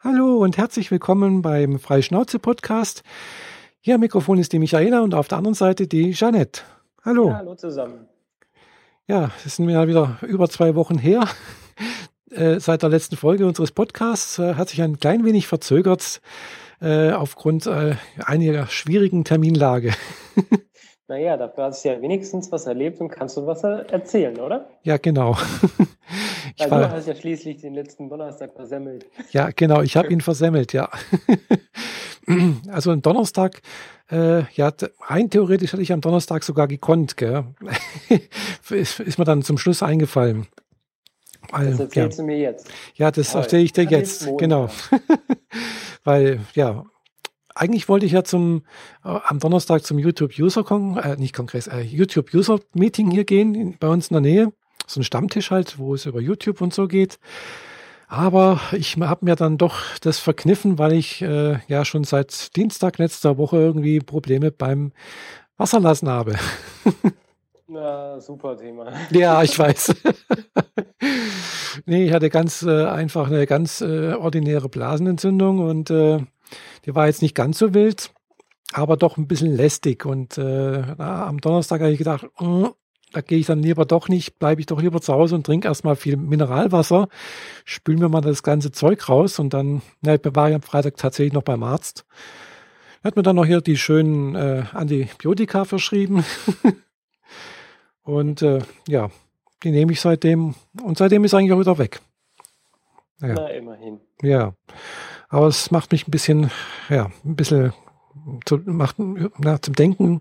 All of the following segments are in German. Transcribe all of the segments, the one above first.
Hallo und herzlich willkommen beim Freischnauze-Podcast. Hier am Mikrofon ist die Michaela und auf der anderen Seite die Jeanette. Hallo. Ja, hallo zusammen. Ja, es sind ja wieder über zwei Wochen her. Äh, seit der letzten Folge unseres Podcasts äh, hat sich ein klein wenig verzögert äh, aufgrund einiger schwierigen Terminlage. Naja, dafür hast du ja wenigstens was erlebt und kannst du was erzählen, oder? Ja, genau. Ich Weil war, du hast ja schließlich den letzten Donnerstag versemmelt. Ja, genau, ich habe ihn versemmelt, ja. Also am Donnerstag, äh, ja, rein theoretisch hätte ich am Donnerstag sogar gekonnt, gell? ist, ist mir dann zum Schluss eingefallen. Weil, das erzählst ja. du mir jetzt. Ja, das erzähle ich dir jetzt, genau. Weil, ja, eigentlich wollte ich ja zum äh, am Donnerstag zum YouTube User Kong, äh, nicht Kongress, äh, YouTube User Meeting hier gehen in, bei uns in der Nähe, so ein Stammtisch halt, wo es über YouTube und so geht. Aber ich habe mir dann doch das verkniffen, weil ich äh, ja schon seit Dienstag letzter Woche irgendwie Probleme beim Wasserlassen habe. Na, super Thema. Ja, ich weiß. nee, ich hatte ganz äh, einfach eine ganz äh, ordinäre Blasenentzündung und äh, die war jetzt nicht ganz so wild, aber doch ein bisschen lästig. Und äh, na, am Donnerstag habe ich gedacht, mm, da gehe ich dann lieber doch nicht, bleibe ich doch lieber zu Hause und trinke erstmal viel Mineralwasser, spülen mir mal das ganze Zeug raus und dann, ja, ich war ja am Freitag tatsächlich noch beim Arzt. Er hat mir dann noch hier die schönen äh, Antibiotika verschrieben. und äh, ja, die nehme ich seitdem und seitdem ist eigentlich auch wieder weg. Ja. Na, immerhin. Ja. Aber es macht mich ein bisschen, ja, ein bisschen zu, macht, na, zum Denken,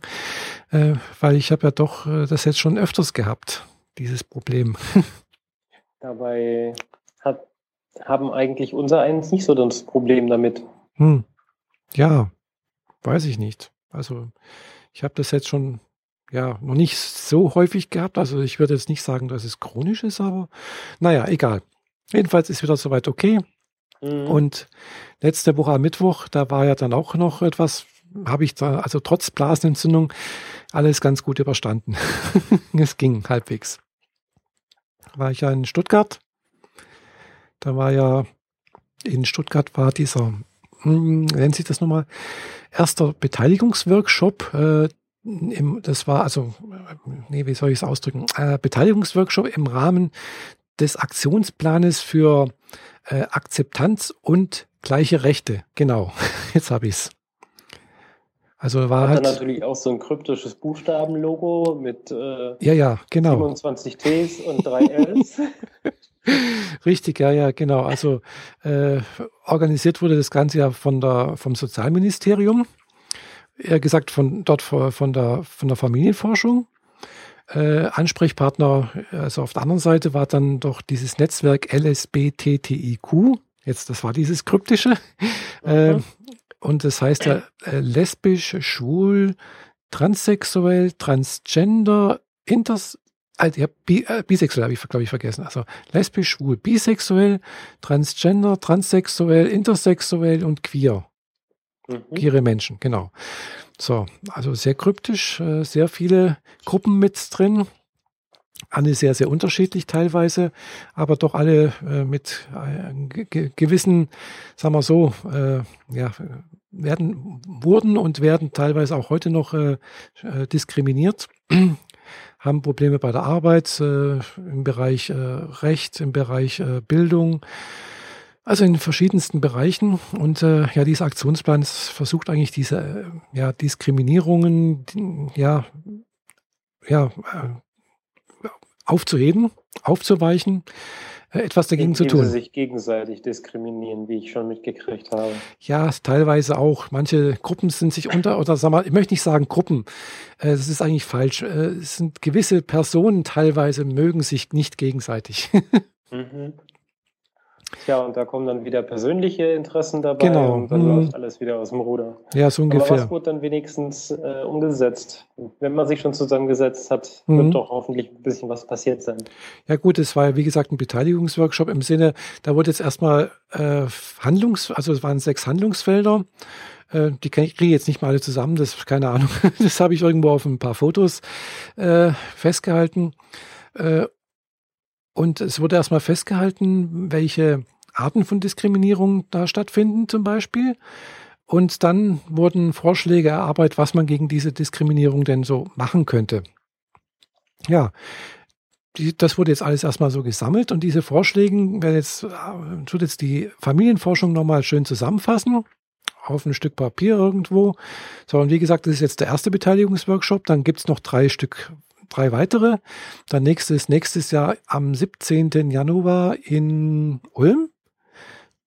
äh, weil ich habe ja doch äh, das jetzt schon öfters gehabt, dieses Problem. Dabei hat, haben eigentlich unser eins nicht so das Problem damit. Hm. Ja, weiß ich nicht. Also ich habe das jetzt schon ja noch nicht so häufig gehabt. Also ich würde jetzt nicht sagen, dass es chronisch ist, aber naja, egal. Jedenfalls ist wieder soweit okay. Mhm. Und letzte Woche am Mittwoch, da war ja dann auch noch etwas, habe ich da, also trotz Blasenentzündung, alles ganz gut überstanden. es ging halbwegs. War ich ja in Stuttgart. Da war ja, in Stuttgart war dieser, hm, nennt sich das nochmal, erster Beteiligungsworkshop. Äh, im, das war also, nee, wie soll ich es ausdrücken? Äh, Beteiligungsworkshop im Rahmen des Aktionsplanes für äh, Akzeptanz und gleiche Rechte. Genau, jetzt habe ich es. Also war Hat halt. natürlich auch so ein kryptisches Buchstabenlogo mit äh, ja, ja, genau. 27 Ts und 3 Ls. Richtig, ja, ja, genau. Also äh, organisiert wurde das Ganze ja von der, vom Sozialministerium, eher gesagt von dort von der, von der Familienforschung. Äh, Ansprechpartner, also auf der anderen Seite war dann doch dieses Netzwerk LSBTTIQ. Jetzt, das war dieses kryptische. Mhm. Äh, und das heißt ja äh, lesbisch, schwul, transsexuell, transgender, inters, also, ja, bi, äh, bisexuell habe ich, glaube ich, vergessen. Also lesbisch, schwul, bisexuell, transgender, transsexuell, intersexuell und queer. Mhm. Queere Menschen, genau. So, also sehr kryptisch, äh, sehr viele Gruppen mit drin. Alle sehr, sehr unterschiedlich teilweise, aber doch alle äh, mit äh, gewissen, sagen wir so, ja, werden, wurden und werden teilweise auch heute noch diskriminiert, haben Probleme bei der Arbeit, im Bereich Recht, im Bereich Bildung, also in verschiedensten Bereichen. Und äh, ja, dieser Aktionsplan versucht eigentlich diese äh, ja, Diskriminierungen ja, ja, äh, aufzuheben, aufzuweichen, äh, etwas dagegen zu tun. Sie sich gegenseitig diskriminieren, wie ich schon mitgekriegt habe. Ja, teilweise auch. Manche Gruppen sind sich unter, oder sag mal, ich möchte nicht sagen Gruppen, äh, das ist eigentlich falsch. Äh, es sind gewisse Personen teilweise mögen sich nicht gegenseitig. mhm. Tja, und da kommen dann wieder persönliche Interessen dabei genau. und dann hm. läuft alles wieder aus dem Ruder. Ja, so ungefähr. Aber was wurde dann wenigstens äh, umgesetzt? Wenn man sich schon zusammengesetzt hat, mhm. wird doch hoffentlich ein bisschen was passiert sein. Ja gut, es war ja wie gesagt ein Beteiligungsworkshop im Sinne, da wurde jetzt erstmal äh, Handlungs, also es waren sechs Handlungsfelder. Äh, die kriege ich jetzt nicht mal alle zusammen, das ist keine Ahnung. Das habe ich irgendwo auf ein paar Fotos äh, festgehalten. Äh, und es wurde erstmal festgehalten, welche Arten von Diskriminierung da stattfinden zum Beispiel. Und dann wurden Vorschläge erarbeitet, was man gegen diese Diskriminierung denn so machen könnte. Ja, das wurde jetzt alles erstmal so gesammelt und diese Vorschläge werden jetzt, tut jetzt die Familienforschung nochmal schön zusammenfassen auf ein Stück Papier irgendwo. So, und wie gesagt, das ist jetzt der erste Beteiligungsworkshop. Dann gibt's noch drei Stück, drei weitere. Dann nächstes, nächstes Jahr am 17. Januar in Ulm.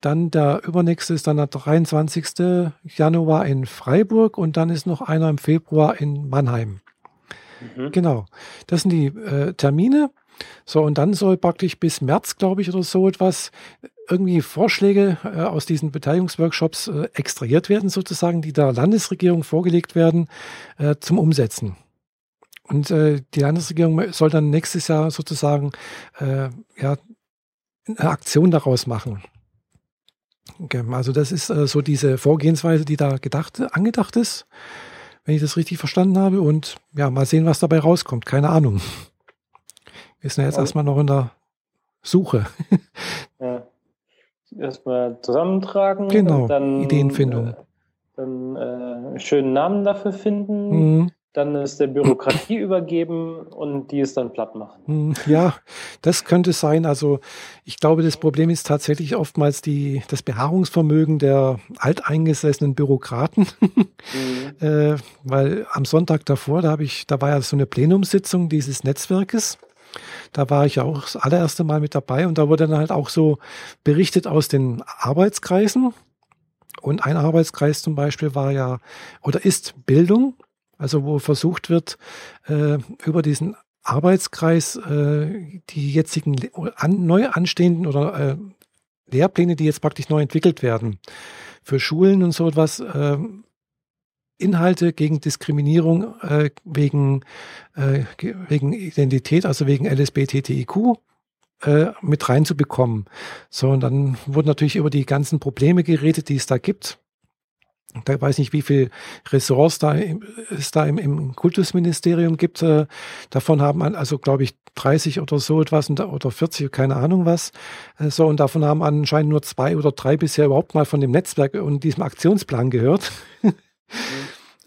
Dann der übernächste ist dann der 23. Januar in Freiburg und dann ist noch einer im Februar in Mannheim. Mhm. Genau. Das sind die äh, Termine. So, und dann soll praktisch bis März, glaube ich, oder so etwas, irgendwie Vorschläge äh, aus diesen Beteiligungsworkshops äh, extrahiert werden, sozusagen, die der Landesregierung vorgelegt werden, äh, zum Umsetzen. Und äh, die Landesregierung soll dann nächstes Jahr sozusagen äh, ja, eine Aktion daraus machen. Okay, also das ist äh, so diese Vorgehensweise, die da gedacht, angedacht ist, wenn ich das richtig verstanden habe. Und ja, mal sehen, was dabei rauskommt. Keine Ahnung. Wir sind ja jetzt ja. erstmal noch in der Suche. Ja. Erstmal zusammentragen. Genau, dann, Ideenfindung. Äh, dann äh, schönen Namen dafür finden. Mhm dann es der Bürokratie übergeben und die es dann platt machen. Hm, ja, das könnte sein. Also ich glaube, das Problem ist tatsächlich oftmals die, das Beharrungsvermögen der alteingesessenen Bürokraten. Mhm. äh, weil am Sonntag davor, da habe ich, da war ja so eine Plenumssitzung dieses Netzwerkes. Da war ich ja auch das allererste Mal mit dabei und da wurde dann halt auch so berichtet aus den Arbeitskreisen. Und ein Arbeitskreis zum Beispiel war ja oder ist Bildung. Also wo versucht wird, äh, über diesen Arbeitskreis äh, die jetzigen an, neu anstehenden oder äh, Lehrpläne, die jetzt praktisch neu entwickelt werden, für Schulen und so etwas, äh, Inhalte gegen Diskriminierung äh, wegen, äh, wegen Identität, also wegen LSBTTIQ, äh, mit reinzubekommen. So, und dann wurden natürlich über die ganzen Probleme geredet, die es da gibt. Da weiß nicht, wie viel Ressorts da es da im, im Kultusministerium gibt. Äh, davon haben also, glaube ich, 30 oder so etwas oder 40, keine Ahnung was. Äh, so, und davon haben anscheinend nur zwei oder drei bisher überhaupt mal von dem Netzwerk und diesem Aktionsplan gehört. Mhm.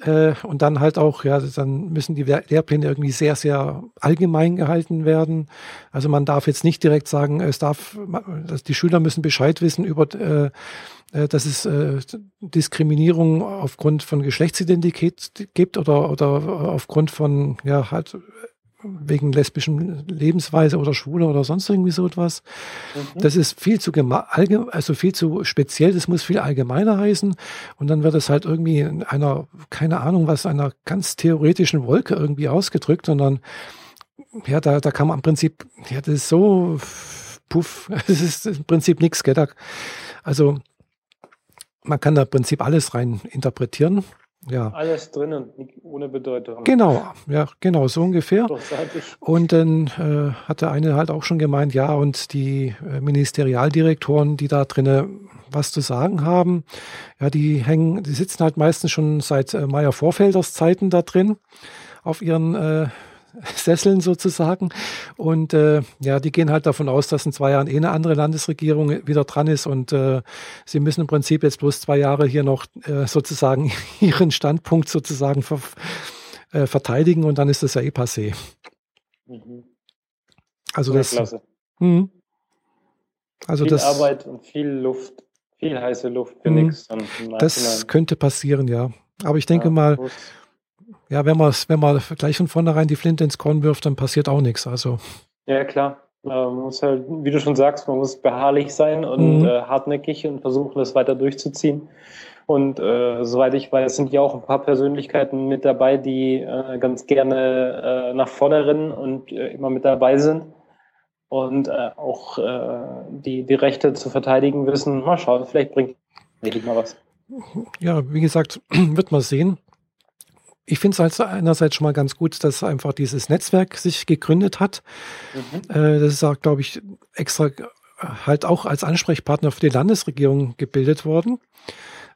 Äh, und dann halt auch, ja, dann müssen die Lehrpläne irgendwie sehr, sehr allgemein gehalten werden. Also man darf jetzt nicht direkt sagen, es darf, die Schüler müssen Bescheid wissen über, äh, äh, dass es Diskriminierung aufgrund von Geschlechtsidentität gibt oder, oder aufgrund von, ja, halt wegen lesbischen Lebensweise oder Schwule oder sonst irgendwie so etwas. Mhm. Das ist viel zu also viel zu speziell, das muss viel allgemeiner heißen. Und dann wird es halt irgendwie in einer, keine Ahnung was, einer ganz theoretischen Wolke irgendwie ausgedrückt. Und dann, ja, da, da kann man im Prinzip, ja, das ist so, puff, das ist im Prinzip nichts, gell? Da, also, man kann da im Prinzip alles rein interpretieren. Ja. Alles drin und ohne Bedeutung. Genau, ja, genau, so ungefähr. Und dann äh, hat der eine halt auch schon gemeint, ja, und die äh, Ministerialdirektoren, die da drinnen was zu sagen haben, ja, die hängen, die sitzen halt meistens schon seit äh, Meyer Vorfelders Zeiten da drin auf ihren äh, Sesseln sozusagen. Und äh, ja, die gehen halt davon aus, dass in zwei Jahren eh eine andere Landesregierung wieder dran ist und äh, sie müssen im Prinzip jetzt bloß zwei Jahre hier noch äh, sozusagen ihren Standpunkt sozusagen ver äh, verteidigen und dann ist das ja eh passé. Mhm. Also das. Klasse. Mh. Also viel das, Arbeit und viel Luft, viel heiße Luft für mhm. nichts. Das könnte passieren, ja. Aber ich denke ja, mal, ja, wenn man wenn man gleich von vornherein die Flinte ins Korn wirft, dann passiert auch nichts. Also. Ja, klar. Man muss halt, wie du schon sagst, man muss beharrlich sein und mhm. äh, hartnäckig und versuchen, das weiter durchzuziehen. Und äh, soweit ich weiß, sind ja auch ein paar Persönlichkeiten mit dabei, die äh, ganz gerne äh, nach vorne rennen und äh, immer mit dabei sind und äh, auch äh, die, die Rechte zu verteidigen wissen. Mal schauen, vielleicht bringt wirklich mal was. Ja, wie gesagt, wird man sehen ich finde es halt einerseits schon mal ganz gut, dass einfach dieses Netzwerk sich gegründet hat. Mhm. Äh, das ist auch, glaube ich, extra halt auch als Ansprechpartner für die Landesregierung gebildet worden,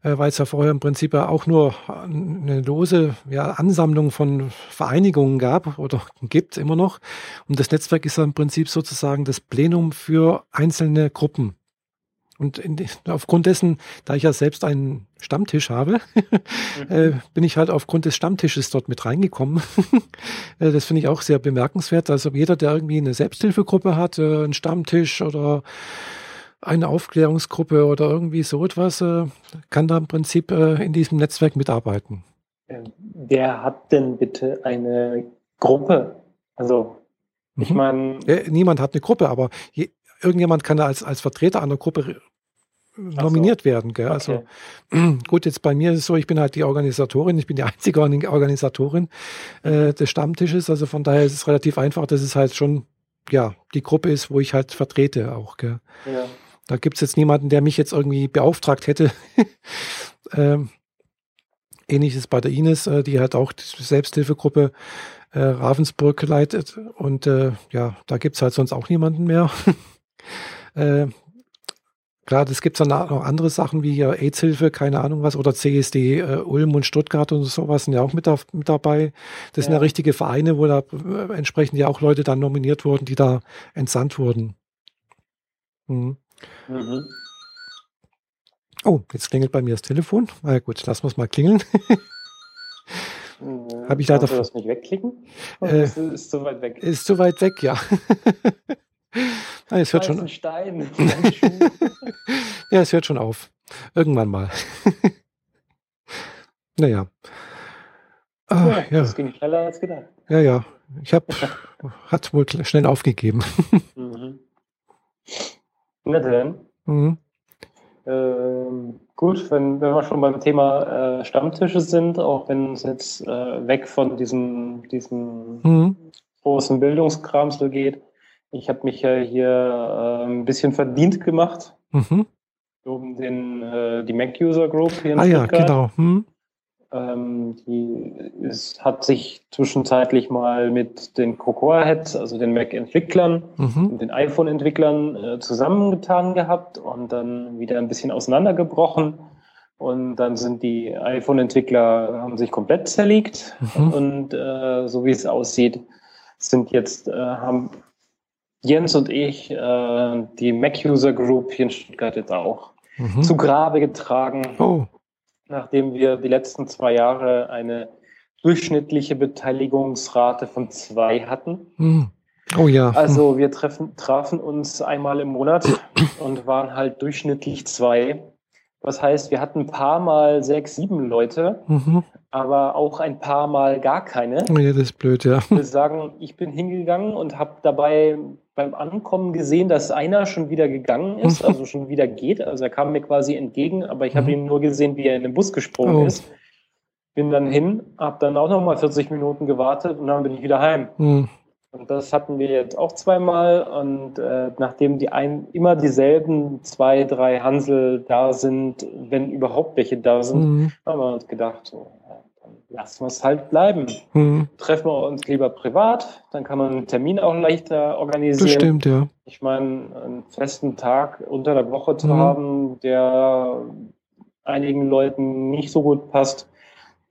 äh, weil es ja vorher im Prinzip ja auch nur eine lose ja, Ansammlung von Vereinigungen gab oder gibt immer noch. Und das Netzwerk ist ja im Prinzip sozusagen das Plenum für einzelne Gruppen. Und in, aufgrund dessen, da ich ja selbst einen Stammtisch habe, äh, bin ich halt aufgrund des Stammtisches dort mit reingekommen. äh, das finde ich auch sehr bemerkenswert. Also jeder, der irgendwie eine Selbsthilfegruppe hat, äh, einen Stammtisch oder eine Aufklärungsgruppe oder irgendwie so etwas, äh, kann da im Prinzip äh, in diesem Netzwerk mitarbeiten. Ähm, wer hat denn bitte eine Gruppe? Also, ich mhm. meine. Niemand hat eine Gruppe, aber je, irgendjemand kann da als, als Vertreter einer Gruppe nominiert so. werden. Gell? Also gut, jetzt bei mir ist es so, ich bin halt die Organisatorin, ich bin die einzige Organisatorin äh, des Stammtisches, also von daher ist es relativ einfach, dass es halt schon ja die Gruppe ist, wo ich halt vertrete auch. Gell? Ja. Da gibt es jetzt niemanden, der mich jetzt irgendwie beauftragt hätte. ähm, Ähnliches bei der Ines, äh, die hat auch die Selbsthilfegruppe äh, Ravensburg geleitet. Und äh, ja, da gibt es halt sonst auch niemanden mehr. äh, klar, es gibt dann noch andere Sachen wie hier AIDS-Hilfe, keine Ahnung was, oder CSD äh, Ulm und Stuttgart und sowas sind ja auch mit, da, mit dabei. Das ja. sind ja richtige Vereine, wo da äh, entsprechend ja auch Leute dann nominiert wurden, die da entsandt wurden. Mhm. Mhm. Oh, jetzt klingelt bei mir das Telefon. Na gut, lassen wir es mal klingeln. mhm. Habe ich leider. Kannst du das nicht wegklicken? Äh, ist, ist zu weit weg. Ist zu weit weg, ja. ah, es hört schon. Stein. ja, es hört schon auf. Irgendwann mal. naja. Ah, ja, ja, das ging schneller als gedacht. Ja, ja. Ich habe, hat wohl schnell aufgegeben. mhm. Na denn. Mhm. Ähm, gut, wenn, wenn wir schon beim Thema äh, Stammtische sind, auch wenn es jetzt äh, weg von diesem, diesem mhm. großen Bildungskram so geht. Ich habe mich ja hier äh, ein bisschen verdient gemacht. Mhm. Um den, äh, die Mac-User Group hier in ah, Stuttgart. ja, genau. Mhm. Ähm, die ist, hat sich zwischenzeitlich mal mit den Cocoa Heads, also den Mac-Entwicklern mhm. und den iPhone-Entwicklern äh, zusammengetan gehabt und dann wieder ein bisschen auseinandergebrochen. Und dann sind die iPhone-Entwickler, haben sich komplett zerlegt. Mhm. Und äh, so wie es aussieht, sind jetzt, äh, haben Jens und ich äh, die Mac-User Group hier in Stuttgart jetzt auch mhm. zu Grabe getragen. Oh nachdem wir die letzten zwei Jahre eine durchschnittliche Beteiligungsrate von zwei hatten. Hm. Oh ja. Also wir treffen, trafen uns einmal im Monat und waren halt durchschnittlich zwei. Was heißt, wir hatten ein paar Mal sechs, sieben Leute, mhm. aber auch ein paar Mal gar keine. Ja, das ist blöd, ja. Ich will sagen, ich bin hingegangen und habe dabei beim Ankommen gesehen, dass einer schon wieder gegangen ist, also schon wieder geht. Also er kam mir quasi entgegen, aber ich habe mhm. ihn nur gesehen, wie er in den Bus gesprungen oh. ist. Bin dann hin, habe dann auch noch mal 40 Minuten gewartet und dann bin ich wieder heim. Mhm. Und das hatten wir jetzt auch zweimal. Und äh, nachdem die ein, immer dieselben zwei, drei Hansel da sind, wenn überhaupt welche da sind, mhm. haben wir uns gedacht, so, lassen wir es halt bleiben. Mhm. Treffen wir uns lieber privat, dann kann man einen Termin auch leichter organisieren. Das stimmt, ja. Ich meine, einen festen Tag unter der Woche zu mhm. haben, der einigen Leuten nicht so gut passt,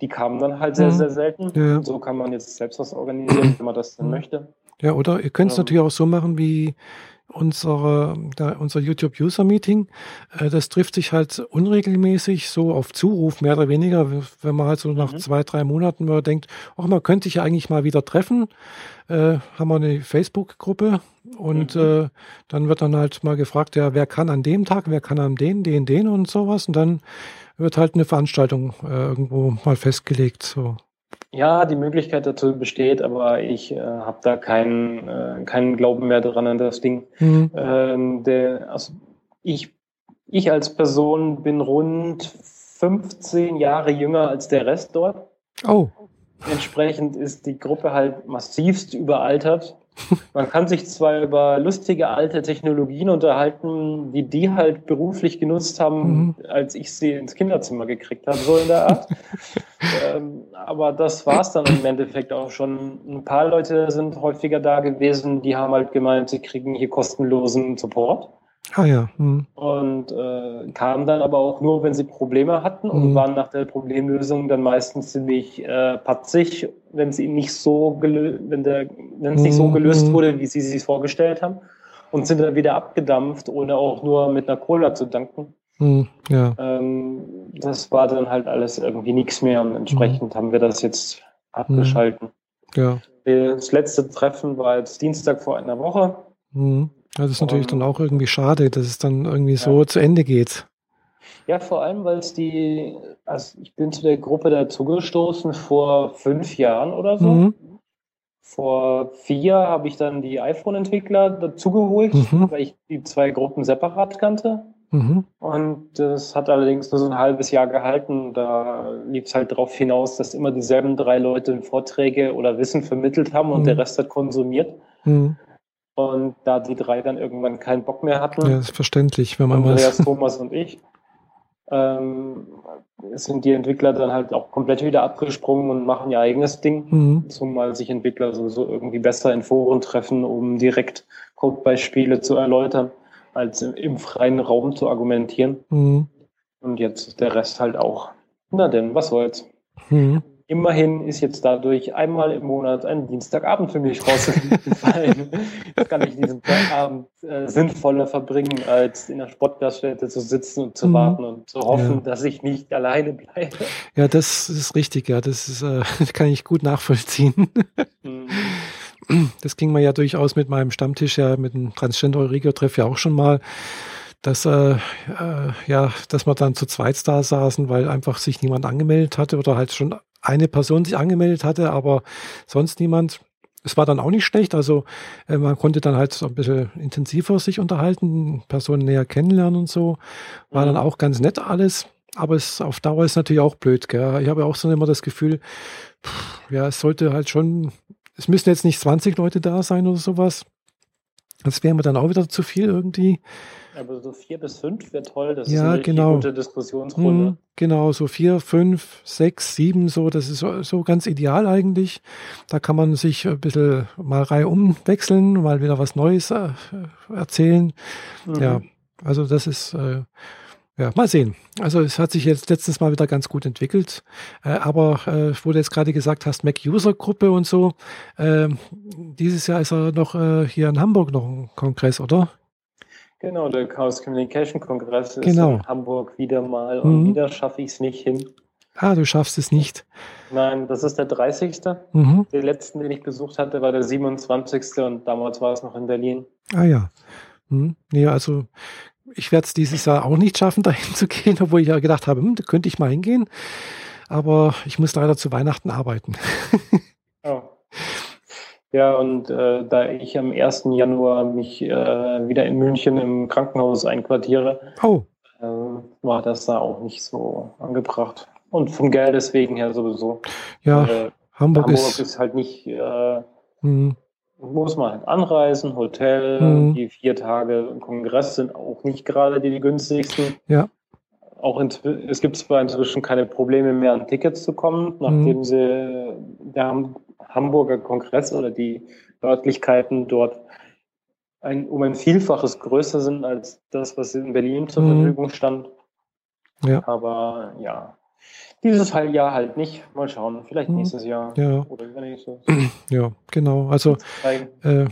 die kamen dann halt sehr, mhm. sehr selten. Ja. So kann man jetzt selbst was organisieren, wenn man das denn mhm. möchte. Ja, oder ihr könnt es ja. natürlich auch so machen wie unsere, da, unser YouTube-User-Meeting. Äh, das trifft sich halt unregelmäßig, so auf Zuruf mehr oder weniger, wenn man halt so nach mhm. zwei, drei Monaten mal denkt, ach, man könnte sich ja eigentlich mal wieder treffen. Äh, haben wir eine Facebook-Gruppe und mhm. äh, dann wird dann halt mal gefragt, ja, wer kann an dem Tag, wer kann an den, den, den und sowas. Und dann wird halt eine Veranstaltung äh, irgendwo mal festgelegt. So. Ja, die Möglichkeit dazu besteht, aber ich äh, habe da keinen, äh, keinen Glauben mehr daran an das Ding. Mhm. Ähm, der, also ich, ich als Person bin rund 15 Jahre jünger als der Rest dort. Oh. Entsprechend ist die Gruppe halt massivst überaltert. Man kann sich zwar über lustige alte Technologien unterhalten, die die halt beruflich genutzt haben, mhm. als ich sie ins Kinderzimmer gekriegt habe, so in der Art. ähm, aber das war es dann im Endeffekt auch schon. Ein paar Leute sind häufiger da gewesen, die haben halt gemeint, sie kriegen hier kostenlosen Support. Ah ja. Hm. Und äh, kamen dann aber auch nur, wenn sie Probleme hatten und hm. waren nach der Problemlösung dann meistens ziemlich äh, patzig, wenn sie nicht so wenn der wenn es nicht so hm, gelöst hm. wurde, wie sie sich vorgestellt haben. und sind dann wieder abgedampft, ohne auch nur mit einer Cola zu danken. Hm, ja. Ähm, das war dann halt alles irgendwie nichts mehr und entsprechend haben wir das jetzt abgeschalten. Ja. Das letzte Treffen war jetzt Dienstag vor einer Woche. Hm. Das ist natürlich dann auch irgendwie schade, dass es dann irgendwie so zu Ende geht. Ja, vor allem, weil es die, also ich bin zu der Gruppe dazugestoßen vor fünf Jahren oder so. Mhm. Vor vier habe ich dann die iPhone-Entwickler dazugeholt, Mhm. weil ich die zwei Gruppen separat kannte. Mhm. Und das hat allerdings nur so ein halbes Jahr gehalten. Da lief es halt darauf hinaus, dass immer dieselben drei Leute Vorträge oder Wissen vermittelt haben und Mhm. der Rest hat konsumiert. Mhm. Und da die drei dann irgendwann keinen Bock mehr hatten, Ja, ist verständlich, wenn man Andreas, was. Thomas und ich, ähm, sind die Entwickler dann halt auch komplett wieder abgesprungen und machen ihr eigenes Ding. Mhm. Zumal sich Entwickler sowieso irgendwie besser in Foren treffen, um direkt Codebeispiele zu erläutern, als im, im freien Raum zu argumentieren. Mhm. Und jetzt der Rest halt auch. Na denn, was soll's. Mhm. Immerhin ist jetzt dadurch einmal im Monat ein Dienstagabend für mich rausgefallen. Jetzt kann ich diesen Abend äh, sinnvoller verbringen, als in der Sportgaststätte zu sitzen und zu Mhm. warten und zu hoffen, Ja. dass ich nicht alleine bleibe. Ja, das ist richtig, ja. Das ist, äh, kann ich gut nachvollziehen. Mhm. Das ging mir ja durchaus mit meinem Stammtisch, ja, mit dem Transgender Eurigio-Treff ja auch schon mal, dass, äh, äh, ja, dass wir dann zu zweit da saßen, weil einfach sich niemand angemeldet hatte oder halt schon eine Person sich angemeldet hatte, aber sonst niemand. Es war dann auch nicht schlecht, also äh, man konnte dann halt so ein bisschen intensiver sich unterhalten, Personen näher kennenlernen und so. War Mhm. dann auch ganz nett alles, aber es auf Dauer ist natürlich auch blöd. Gell? Ich habe auch so immer das Gefühl, pff, ja, es sollte halt schon, es müssen jetzt nicht 20 Leute da sein oder sowas. Das wäre mir dann auch wieder zu viel irgendwie. Aber so vier bis fünf wäre toll. Das Ja, ist eine genau. gute Diskussionsrunde. Hm, genau, so vier, fünf, sechs, sieben, so, das ist so, so ganz ideal eigentlich. Da kann man sich ein bisschen mal Reihe umwechseln, mal wieder was Neues äh, erzählen. Mhm. Ja, also das ist, äh, ja, mal sehen. Also es hat sich jetzt letztens mal wieder ganz gut entwickelt. Äh, aber äh, wo du jetzt gerade gesagt hast, Mac-User-Gruppe und so, äh, dieses Jahr ist er noch äh, hier in Hamburg noch ein Kongress, oder? Genau, der Chaos Communication Kongress ist Genau. in Hamburg wieder mal und Mhm. wieder schaffe ich es nicht hin. Ah, du schaffst es nicht. Nein, das ist der 30. Mhm. Den letzten, den ich besucht hatte, war der 27. und damals war es noch in Berlin. Ah ja. Hm. Nee, also ich werde es dieses Jahr auch nicht schaffen, dahin zu gehen, obwohl ich ja gedacht habe, hm, da könnte ich mal hingehen. Aber ich muss leider zu Weihnachten arbeiten. Ja, und äh, da ich am 1. Januar mich äh, wieder in München im Krankenhaus einquartiere, Oh, äh, war das da auch nicht so angebracht. Und vom Geld deswegen her sowieso. ja, Äh, Hamburg, Hamburg ist. ist halt nicht, äh, Hm, muss man halt anreisen, Hotel, Mhm. die vier Tage im Kongress sind auch nicht gerade die günstigsten. Ja. Auch in, es gibt zwar inzwischen keine Probleme mehr an Tickets zu kommen, nachdem Mhm. sie der Ham- Hamburger Kongress oder die Örtlichkeiten dort ein, um ein Vielfaches größer sind als das, was in Berlin zur Mhm. Verfügung stand. Ja. Aber ja, dieses Jahr halt nicht. Mal schauen, vielleicht Mhm. nächstes Jahr Ja. oder übernächstes. ja, genau. Also. Äh,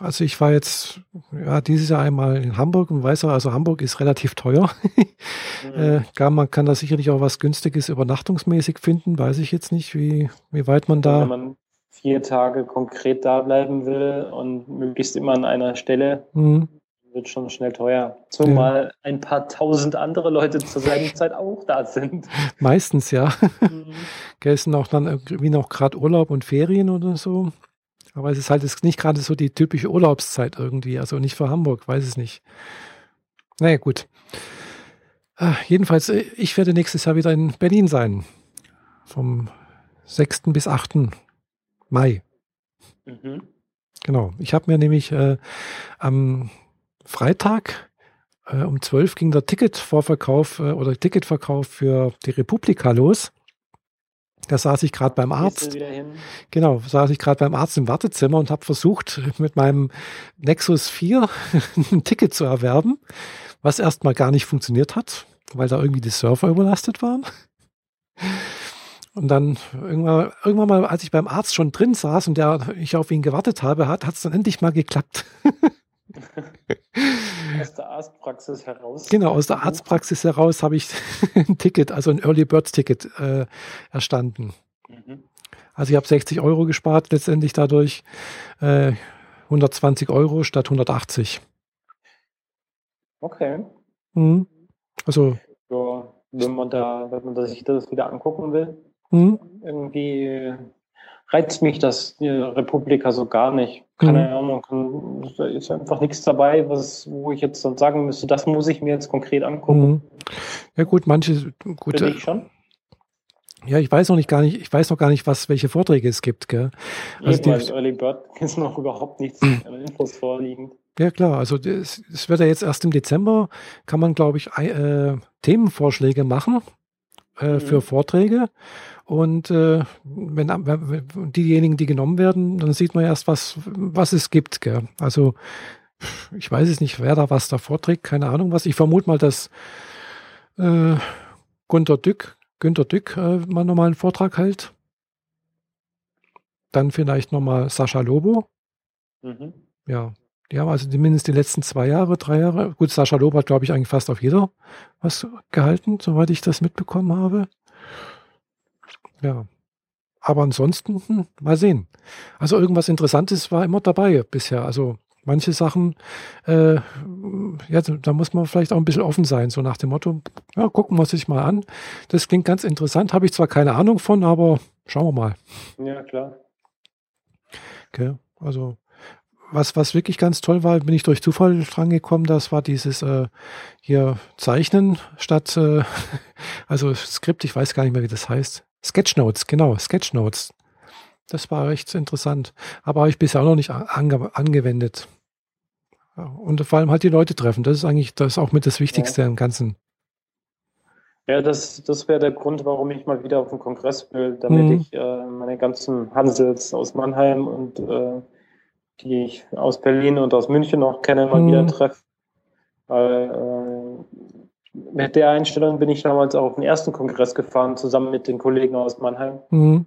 also ich war jetzt ja, dieses Jahr einmal in Hamburg und weiß auch, also Hamburg ist relativ teuer. Mhm. äh, gar, man kann da sicherlich auch was Günstiges übernachtungsmäßig finden, weiß ich jetzt nicht, wie, wie weit man Wenn da. man vier Tage konkret da bleiben will und möglichst immer an einer Stelle, Hm, wird schon schnell teuer. Zumal ein paar tausend andere Leute zur selben Zeit auch da sind. meistens ja. Mhm. Gell, sind auch dann irgendwie noch gerade Urlaub und Ferien oder so. Aber es ist halt jetzt nicht gerade so die typische Urlaubszeit irgendwie. Also nicht für Hamburg, weiß es nicht. Naja, gut. Äh, jedenfalls, äh, ich werde nächstes Jahr wieder in Berlin sein. Vom 6. bis 8. Mai. Mhm. Genau. Ich habe mir nämlich äh, am Freitag äh, um 12 ging der Ticketvorverkauf äh, oder Ticketverkauf für die Republika los. Da saß ich gerade beim Arzt. Genau, saß ich gerade beim Arzt im Wartezimmer und habe versucht, mit meinem Nexus 4 ein Ticket zu erwerben, was erstmal gar nicht funktioniert hat, weil da irgendwie die Server überlastet waren. Und dann irgendwann, irgendwann mal, als ich beim Arzt schon drin saß und der, ich auf ihn gewartet habe, hat es dann endlich mal geklappt. aus der Arztpraxis heraus. Genau, aus der Arztpraxis heraus habe ich ein Ticket, also ein Early Bird Ticket äh, erstanden. Mhm. Also ich habe 60 Euro gespart letztendlich dadurch. Äh, 120 Euro statt 180. Okay. Mhm. Also. Ja, wenn man da, wenn man sich das wieder angucken will, mhm. irgendwie reizt mich das die Republika so gar nicht. Keine mhm. Ahnung, da ist einfach nichts dabei, was, wo ich jetzt dann sagen müsste, das muss ich mir jetzt konkret angucken. Mhm. Ja gut, manche, gut. Bin ich schon? Ja, ich weiß noch nicht gar nicht, ich weiß noch gar nicht, was, welche Vorträge es gibt, gell? Also Eben, die, Early Bird ist noch überhaupt nichts an Infos vorliegend. Ja, klar, also es wird ja jetzt erst im Dezember, kann man, glaube ich, äh, Themenvorschläge machen äh, mhm. für Vorträge. Und äh, wenn, wenn diejenigen, die genommen werden, dann sieht man erst, was, was es gibt. Gell? Also ich weiß es nicht, wer da was da vorträgt, keine Ahnung was. Ich vermute mal, dass äh, Gunter Dück Günter Dück äh, mal nochmal einen Vortrag hält. Dann vielleicht nochmal Sascha Lobo. Mhm. Ja, die haben also zumindest die letzten zwei Jahre, drei Jahre. Gut, Sascha Lobo hat, glaube ich, eigentlich fast auf jeder was gehalten, soweit ich das mitbekommen habe. Ja. Aber ansonsten, hm, mal sehen. Also irgendwas Interessantes war immer dabei bisher. Also manche Sachen, äh, ja, da muss man vielleicht auch ein bisschen offen sein, so nach dem Motto, ja, gucken wir uns sich mal an. Das klingt ganz interessant, habe ich zwar keine Ahnung von, aber schauen wir mal. Ja, klar. Okay, also was, was wirklich ganz toll war, bin ich durch Zufall dran gekommen, das war dieses äh, hier Zeichnen statt, äh, also Skript, ich weiß gar nicht mehr, wie das heißt. Sketchnotes, genau, Sketchnotes. Das war recht interessant. Aber habe ich bisher auch noch nicht ange angewendet. Und vor allem halt die Leute treffen. Das ist eigentlich das ist auch mit das Wichtigste ja. im Ganzen. Ja, das, das wäre der Grund, warum ich mal wieder auf den Kongress will, damit mhm. ich äh, meine ganzen Hansels aus Mannheim und äh, die ich aus Berlin und aus München noch kenne, mal mhm. wieder treffe. Weil äh, mit der Einstellung bin ich damals auch auf den ersten Kongress gefahren, zusammen mit den Kollegen aus Mannheim. Mhm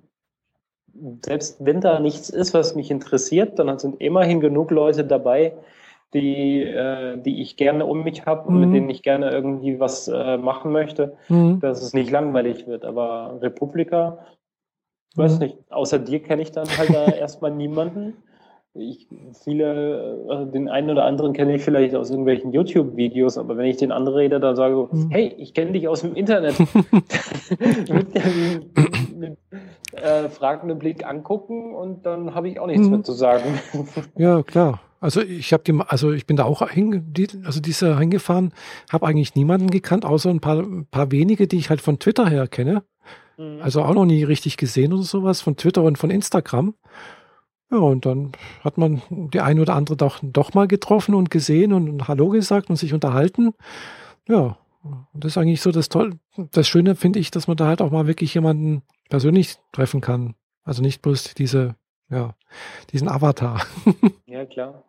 selbst wenn da nichts ist, was mich interessiert, dann sind immerhin genug Leute dabei, die, äh, die ich gerne um mich habe und mit mhm. denen ich gerne irgendwie was äh, machen möchte, mhm. dass es nicht langweilig wird. Aber Republika, mhm. weiß nicht, außer dir kenne ich dann halt da erstmal niemanden. Ich, viele, also den einen oder anderen kenne ich vielleicht aus irgendwelchen YouTube-Videos, aber wenn ich den anderen rede, dann sage ich, mhm. hey, ich kenne dich aus dem Internet. mit, mit äh, fragenden Blick angucken und dann habe ich auch nichts mhm. mehr zu sagen. Ja, klar. Also ich habe die, also ich bin da auch hin, die, also diese hingefahren, habe eigentlich niemanden gekannt, außer ein paar, ein paar wenige, die ich halt von Twitter her kenne. Mhm. Also auch noch nie richtig gesehen oder sowas, von Twitter und von Instagram. Ja, und dann hat man die ein oder andere doch, doch mal getroffen und gesehen und Hallo gesagt und sich unterhalten. Ja, das ist eigentlich so das Tolle. Das Schöne finde ich, dass man da halt auch mal wirklich jemanden persönlich treffen kann. Also nicht bloß diese, ja, diesen Avatar. Ja, klar.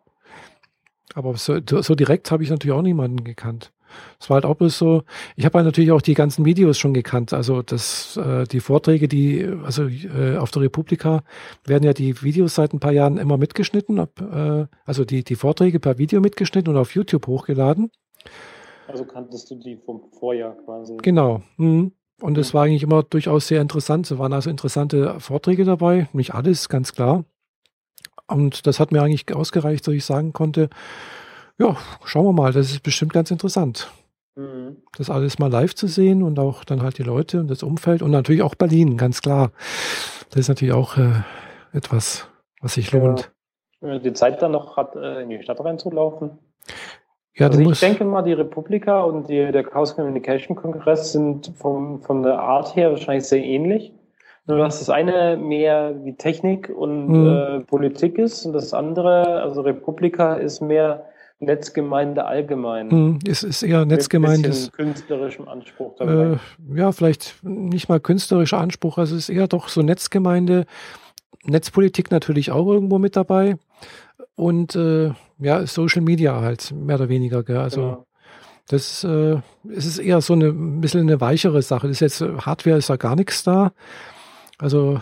Aber so, so direkt habe ich natürlich auch niemanden gekannt. Es war halt auch bloß so, ich habe halt natürlich auch die ganzen Videos schon gekannt. Also das, äh, die Vorträge, die, also äh, auf der Republika werden ja die Videos seit ein paar Jahren immer mitgeschnitten, ob, äh, also die, die Vorträge per Video mitgeschnitten und auf YouTube hochgeladen. Also kanntest du die vom Vorjahr quasi. Genau. Mhm. Und es mhm. war eigentlich immer durchaus sehr interessant. Es waren also interessante Vorträge dabei, nicht alles, ganz klar. Und das hat mir eigentlich ausgereicht, dass ich sagen konnte, ja, schauen wir mal, das ist bestimmt ganz interessant. Mhm. Das alles mal live zu sehen und auch dann halt die Leute und das Umfeld und natürlich auch Berlin, ganz klar. Das ist natürlich auch äh, etwas, was sich lohnt. Ja. Die Zeit dann noch hat, äh, in die Stadt reinzulaufen. Ja, also ich denke mal, die Republika und die, der Chaos Communication Kongress sind vom, von der Art her wahrscheinlich sehr ähnlich. Nur dass das eine mehr wie Technik und mhm. äh, Politik ist und das andere, also Republika, ist mehr Netzgemeinde allgemein. Hm, es ist eher Netzgemeinde. Mit künstlerischem Anspruch dabei. Äh, ja, vielleicht nicht mal künstlerischer Anspruch, also es ist eher doch so Netzgemeinde. Netzpolitik natürlich auch irgendwo mit dabei. Und äh, ja, Social Media halt, mehr oder weniger. Gell? Also genau. das äh, es ist eher so eine ein bisschen eine weichere Sache. Das ist jetzt Hardware ist ja gar nichts da. Also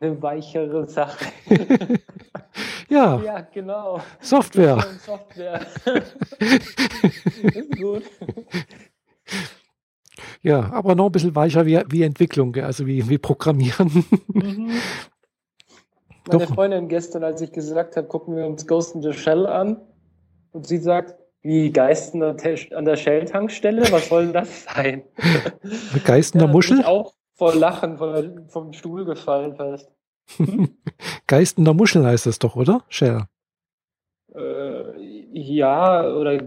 eine weichere Sache. Ja. Ja, genau. Software. Software. ist gut. Ja, aber noch ein bisschen weicher wie, wie Entwicklung, also wie, wie Programmieren. Mhm. Meine Freundin gestern, als ich gesagt habe, gucken wir uns Ghost in the Shell an, und sie sagt, wie Geist an der Shell-Tankstelle? Was soll denn das sein? Geist in der ja, Muschel? Auch vor Lachen von, vom Stuhl gefallen fast. Geist in der Muschel heißt das doch, oder? Shell. Äh, ja, oder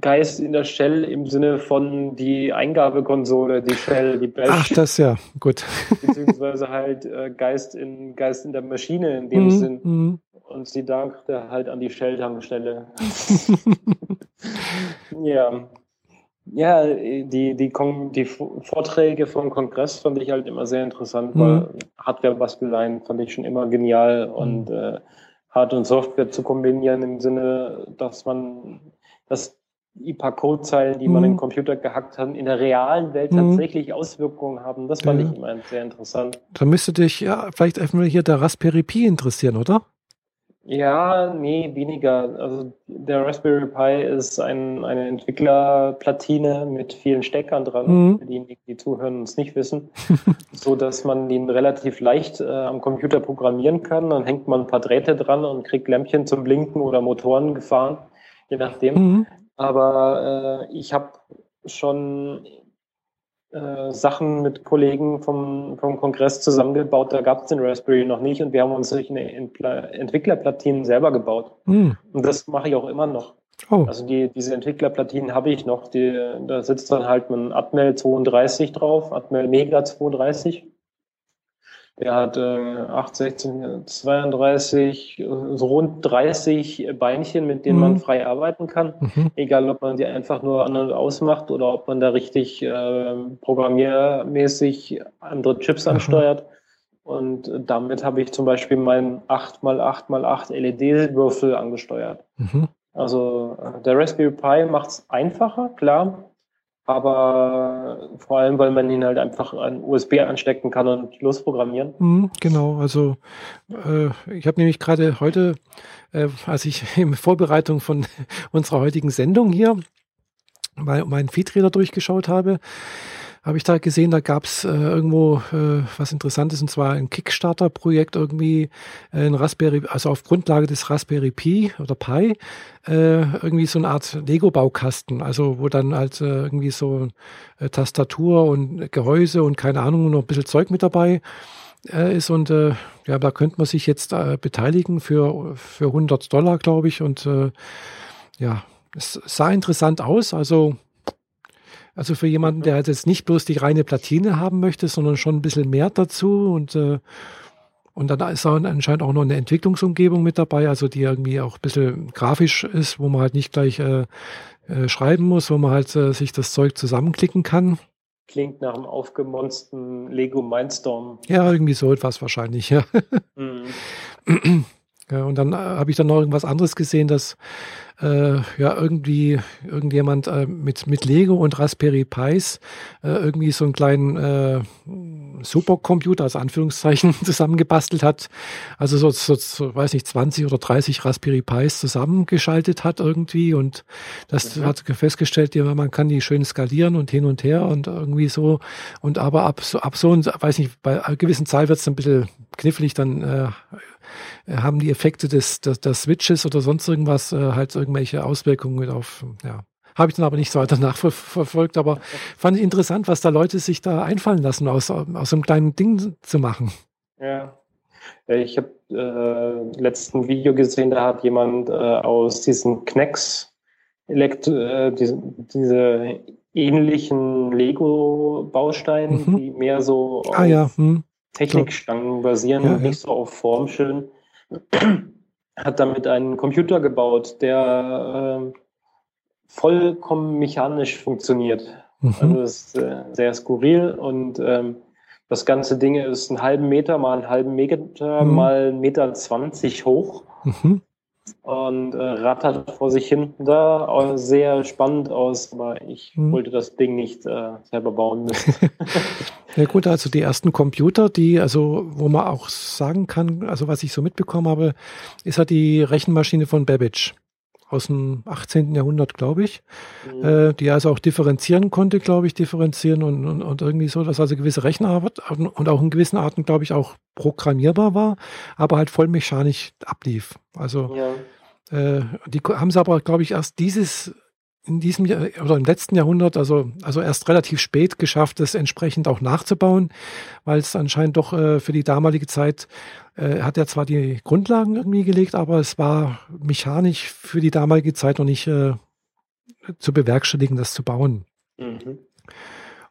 Geist in der Shell im Sinne von die Eingabekonsole, die Shell, die Bash. Ach, das ja, gut. Beziehungsweise halt äh, Geist in Geist in der Maschine in dem Mhm, Sinn. mhm. Und sie dankte halt an die Shell-Tankstelle. ja. Ja, die, die, Kon die Vorträge vom Kongress fand ich halt immer sehr interessant, Mhm. weil Hardware-Basteleien fand ich schon immer genial und äh, Hard- und Software zu kombinieren im Sinne, dass man, dass die paar Codezeilen, die man Mhm. in den Computer gehackt hat, in der realen Welt Mhm. tatsächlich Auswirkungen haben. Das fand Ja. ich immer sehr interessant. Da müsste dich ja vielleicht einfach hier der Raspberry Pi interessieren, oder? Ja, nee, weniger. Also der Raspberry Pi ist ein, eine Entwicklerplatine mit vielen Steckern dran, Mhm. für diejenigen, die zuhören und es nicht wissen, so dass man ihn relativ leicht äh, am Computer programmieren kann. Dann hängt man ein paar Drähte dran und kriegt Lämpchen zum Blinken oder Motoren gefahren, je nachdem. Mhm. Aber äh, ich habe schon äh, Sachen mit Kollegen vom, vom Kongress zusammengebaut. Da gab es den Raspberry noch nicht und wir haben uns solche Entwicklerplatinen selber gebaut. Mhm. Und das mache ich auch immer noch. Oh, Also die, diese Entwicklerplatinen habe ich noch. Die, da sitzt dann halt ein Atmel 32 drauf, Atmel Mega 32. Der hat äh, 8, 16, 32, äh, so rund 30 Beinchen, mit denen Mhm. man frei arbeiten kann. mhm. Egal, ob man die einfach nur an und ausmacht oder ob man da richtig äh, programmiermäßig andere Chips Aha. ansteuert. Und damit habe ich zum Beispiel meinen 8x8x8 LED-Würfel angesteuert. Mhm. Also äh, der Raspberry Pi macht es einfacher, klar, aber vor allem, weil man ihn halt einfach an USB anstecken kann und losprogrammieren. Mhm, Genau, also äh, ich habe nämlich gerade heute, äh, als ich in Vorbereitung von unserer heutigen Sendung hier mal meinen Feedreader durchgeschaut habe, habe ich da gesehen, da gab es äh, irgendwo äh, was Interessantes und zwar ein Kickstarter-Projekt irgendwie, äh, ein Raspberry, also auf Grundlage des Raspberry Pi oder Pi, äh, irgendwie so eine Art Lego-Baukasten, also wo dann halt äh, irgendwie so äh, Tastatur und Gehäuse und keine Ahnung, noch ein bisschen Zeug mit dabei äh, ist und äh, ja, da könnte man sich jetzt äh, beteiligen für, für 100 Dollar, glaube ich. Und äh, ja, es sah interessant aus. Also, also für jemanden, der halt jetzt nicht bloß die reine Platine haben möchte, sondern schon ein bisschen mehr dazu und äh, und dann ist auch anscheinend auch noch eine Entwicklungsumgebung mit dabei, also die irgendwie auch ein bisschen grafisch ist, wo man halt nicht gleich äh, äh, schreiben muss, wo man halt äh, sich das Zeug zusammenklicken kann. Klingt nach einem aufgemonsten Lego Mindstorm. Ja, irgendwie so etwas wahrscheinlich, ja. Mhm. Ja, und dann äh, habe ich dann noch irgendwas anderes gesehen, dass äh, ja irgendwie irgendjemand äh, mit, mit Lego und Raspberry Pis äh, irgendwie so einen kleinen äh, Supercomputer, als Anführungszeichen, zusammengebastelt hat. Also so, so, so, weiß nicht, 20 oder 30 Raspberry Pis zusammengeschaltet hat irgendwie und das Mhm. hat festgestellt, ja, man kann die schön skalieren und hin und her und irgendwie so. Und aber ab so, ab so, und, weiß nicht, bei einer gewissen Zahl wird es ein bisschen knifflig, dann äh, haben die Effekte des, des, des Switches oder sonst irgendwas äh, halt irgendwelche Auswirkungen mit auf, ja. Habe ich dann aber nicht so weiter nachverfolgt, aber fand ich interessant, was da Leute sich da einfallen lassen, aus, aus so einem kleinen Ding zu machen. Ja. Äh, Ich habe äh, letzten Video gesehen, da hat jemand äh, aus diesen Knecks Elekt äh, diese, diese ähnlichen Lego-Bausteinen, Mhm. die mehr so Ah ja, hm. Technikstangen basieren Ja, und nicht so auf Form schön. Hat damit einen Computer gebaut, der äh, vollkommen mechanisch funktioniert. Also Mhm. das ist äh, sehr skurril und ähm, das ganze Ding ist einen halben Meter mal einen halben Meter Mhm. mal einen Meter zwanzig hoch. Mhm. und äh, rattert vor sich hin. Da sehr spannend aus, aber ich hm. wollte das Ding nicht äh, selber bauen müssen. ja gut, also die ersten Computer, die, also wo man auch sagen kann, also was ich so mitbekommen habe, ist halt die Rechenmaschine von Babbage aus dem 18. Jahrhundert, glaube ich, mhm. äh, die also auch differenzieren konnte, glaube ich, differenzieren und, und, und irgendwie so, dass also gewisse Rechenarbeit und auch in gewissen Arten, glaube ich, auch programmierbar war, aber halt voll mechanisch ablief. Also ja. äh, die haben es aber, glaube ich, erst dieses in diesem Jahr oder im letzten Jahrhundert, also, also erst relativ spät geschafft, das entsprechend auch nachzubauen, weil es anscheinend doch äh, für die damalige Zeit äh, hat er zwar die Grundlagen irgendwie gelegt, aber es war mechanisch für die damalige Zeit noch nicht äh, zu bewerkstelligen, das zu bauen. Mhm.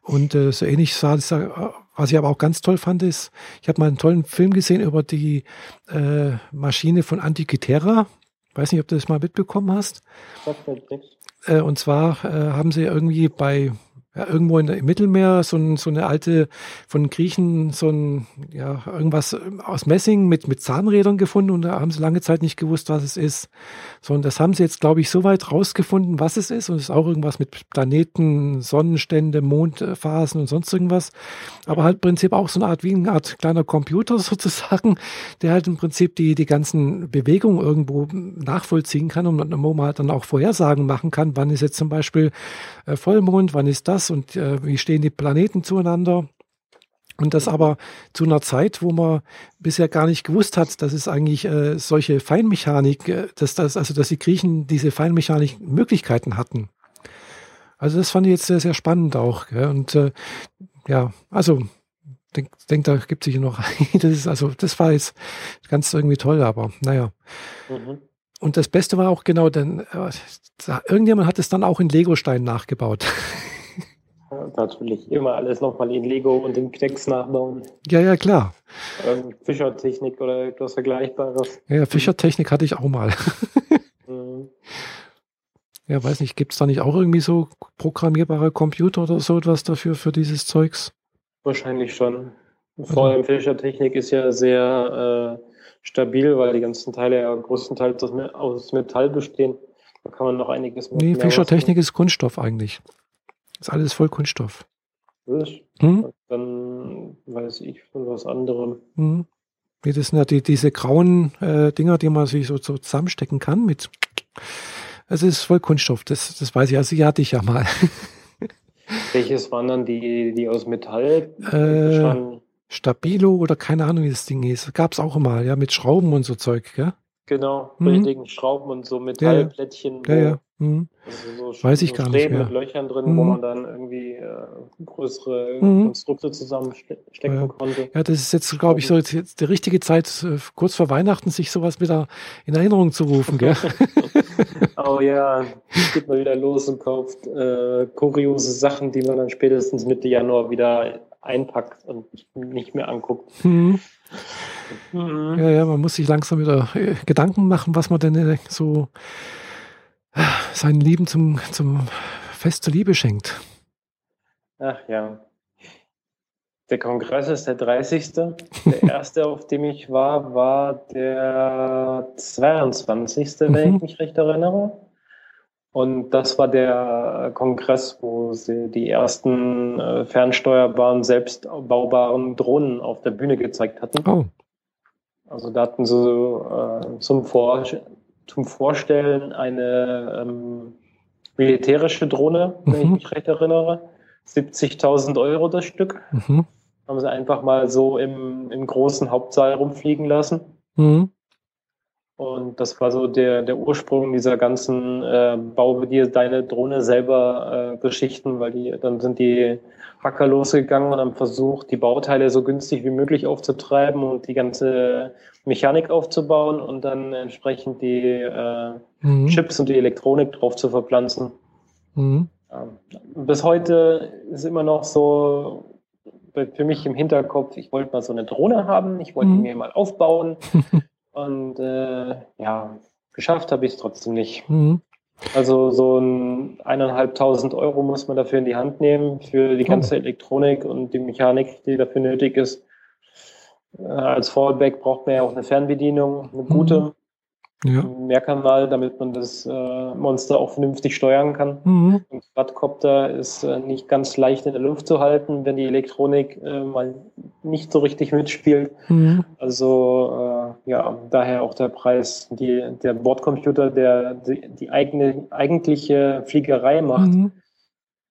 Und äh, so ähnlich sah es, was ich aber auch ganz toll fand, ist, ich habe mal einen tollen Film gesehen über die äh, Maschine von Antikythera. Weiß nicht, ob du das mal mitbekommen hast. Äh, und zwar äh, haben sie irgendwie bei ja, irgendwo in, im Mittelmeer so, ein, so eine alte, von Griechen, so ein, ja, irgendwas aus Messing mit, mit Zahnrädern gefunden und da haben sie lange Zeit nicht gewusst, was es ist. So, und das haben sie jetzt, glaube ich, so weit rausgefunden, was es ist und es ist auch irgendwas mit Planeten, Sonnenstände, Mondphasen und sonst irgendwas. Aber halt im Prinzip auch so eine Art, wie eine Art kleiner Computer sozusagen, der halt im Prinzip die, die ganzen Bewegungen irgendwo nachvollziehen kann und wo man halt dann auch Vorhersagen machen kann, wann ist jetzt zum Beispiel äh, Vollmond, wann ist das und äh, wie stehen die Planeten zueinander. Und das aber zu einer Zeit, wo man bisher gar nicht gewusst hat, dass es eigentlich äh, solche Feinmechanik, äh, dass das, also dass die Griechen diese Feinmechanik Möglichkeiten hatten. Also das fand ich jetzt sehr, sehr spannend auch. Gell? Und äh, ja, also denk, denk, da gibt es sicher noch. das ist also, das war jetzt ganz irgendwie toll, aber naja. Mhm. Und das Beste war auch genau, denn äh, irgendjemand hat es dann auch in Lego-Steinen nachgebaut. Ja, natürlich immer alles nochmal in Lego und in Knicks nachbauen. Ja, ja, klar. Ähm, Fischertechnik oder etwas Vergleichbares. Ja, Fischertechnik hatte ich auch mal. mhm. Ja, weiß nicht, gibt es da nicht auch irgendwie so programmierbare Computer oder so etwas dafür, für dieses Zeugs? Wahrscheinlich schon. Vor allem Fischertechnik ist ja sehr äh, stabil, weil die ganzen Teile ja größtenteils aus Metall bestehen. Da kann man noch einiges machen. Nee, Fischertechnik ist Kunststoff eigentlich. Ist alles voll Kunststoff. Hm? Dann weiß ich von was anderem. Hm. Das sind ja die, diese grauen äh, Dinger, die man sich so, so zusammenstecken kann mit. Es ist voll Kunststoff, das, das weiß ich. Also die hatte ich ja mal. Welches waren dann die, die aus Metall? Äh, Stabilo oder keine Ahnung, wie das Ding ist. Gab es auch mal, ja, mit Schrauben und so Zeug, gell? Genau, mhm. richtigen Schrauben und so Metallplättchen. Ja, ja. ja. Mhm. Also so Weiß ich gar nicht mehr. mit Löchern drin, mhm. wo man dann irgendwie äh, größere mhm. Konstrukte zusammenstecken ja. konnte. Ja, das ist jetzt, glaube ich, so jetzt, jetzt die richtige Zeit, äh, kurz vor Weihnachten, sich sowas wieder in Erinnerung zu rufen, gell? oh ja, geht mal wieder los und kauft äh, kuriose Sachen, die man dann spätestens Mitte Januar wieder einpackt und nicht mehr anguckt. Mhm. Mhm. Ja, ja, man muss sich langsam wieder äh, Gedanken machen, was man denn äh, so seinen Lieben zum, zum Fest zur Liebe schenkt. Ach ja. Der Kongress ist der 30. Der erste, auf dem ich war, war der 22., wenn ich mhm. mich recht erinnere. Und das war der Kongress, wo sie die ersten äh, fernsteuerbaren, selbstbaubaren Drohnen auf der Bühne gezeigt hatten. Oh. Also da hatten sie äh, zum, Vor zum Vorstellen eine ähm, militärische Drohne, wenn ich mhm. mich recht erinnere. 70.000 Euro das Stück. Mhm. Haben sie einfach mal so im, im großen Hauptsaal rumfliegen lassen. Mhm. Und das war so der, der Ursprung dieser ganzen äh, Bau dir deine Drohne selber äh, Geschichten, weil die dann sind die Hacker losgegangen und haben versucht, die Bauteile so günstig wie möglich aufzutreiben und die ganze Mechanik aufzubauen und dann entsprechend die äh, mhm. Chips und die Elektronik drauf zu verpflanzen. Mhm. Ja. Bis heute ist immer noch so für mich im Hinterkopf, ich wollte mal so eine Drohne haben, ich wollte mhm. mir mal aufbauen. Und äh, ja, geschafft habe ich es trotzdem nicht. Mhm. Also so ein eineinhalbtausend Euro muss man dafür in die Hand nehmen für die ganze oh. Elektronik und die Mechanik, die dafür nötig ist. Äh, als Fallback braucht man ja auch eine Fernbedienung, eine gute. Ja. Mehrkanal, damit man das äh, Monster auch vernünftig steuern kann. Mhm. Ein Quadcopter ist äh, nicht ganz leicht in der Luft zu halten, wenn die Elektronik äh, mal nicht so richtig mitspielt. Mhm. Also äh, ja, daher auch der Preis. Die, der Bordcomputer, der die, die eigene eigentliche Fliegerei macht, mhm.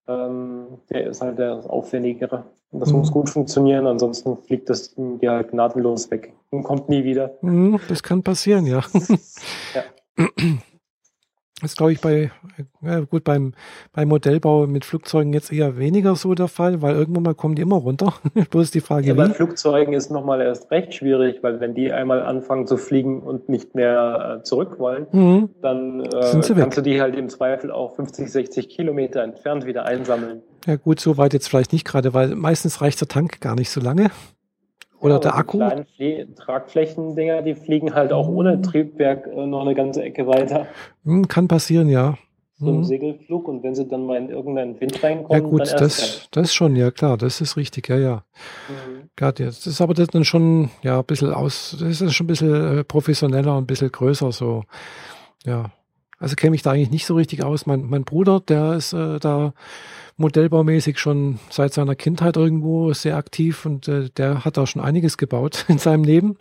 Ähm, der ist halt der aufwendigere. Das mhm. muss gut funktionieren, ansonsten fliegt das dir halt gnadenlos weg und kommt nie wieder. Mhm, das kann passieren, ja. ja. Das ist, glaube ich, bei, ja gut, beim, beim Modellbau mit Flugzeugen jetzt eher weniger so der Fall, weil irgendwann mal kommen die immer runter. Bloß die Frage, ja. Bei Flugzeugen ist nochmal erst recht schwierig, weil wenn die einmal anfangen zu fliegen und nicht mehr äh, zurück wollen, mhm. dann äh, kannst weg. du die halt im Zweifel auch 50, 60 Kilometer entfernt wieder einsammeln. Ja gut, so weit jetzt vielleicht nicht gerade, weil meistens reicht der Tank gar nicht so lange. Oder ja, der Akku. Die kleinen Tragflächendinger, die fliegen halt auch ohne Triebwerk äh, noch eine ganze Ecke weiter. Hm, kann passieren, ja. So ein hm. Segelflug und wenn sie dann mal in irgendeinen Wind reinkommen, ja gut, das, das schon, ja klar, das ist richtig, ja, ja. Mhm. Gerade jetzt. Das ist aber dann schon, ja, ein bisschen aus, das ist schon ein bisschen äh, professioneller und ein bisschen größer, so, ja. Also kenne ich da eigentlich nicht so richtig aus. Mein, mein Bruder, der ist äh, da modellbaumäßig schon seit seiner Kindheit irgendwo sehr aktiv und äh, der hat da schon einiges gebaut in seinem Leben. Mhm.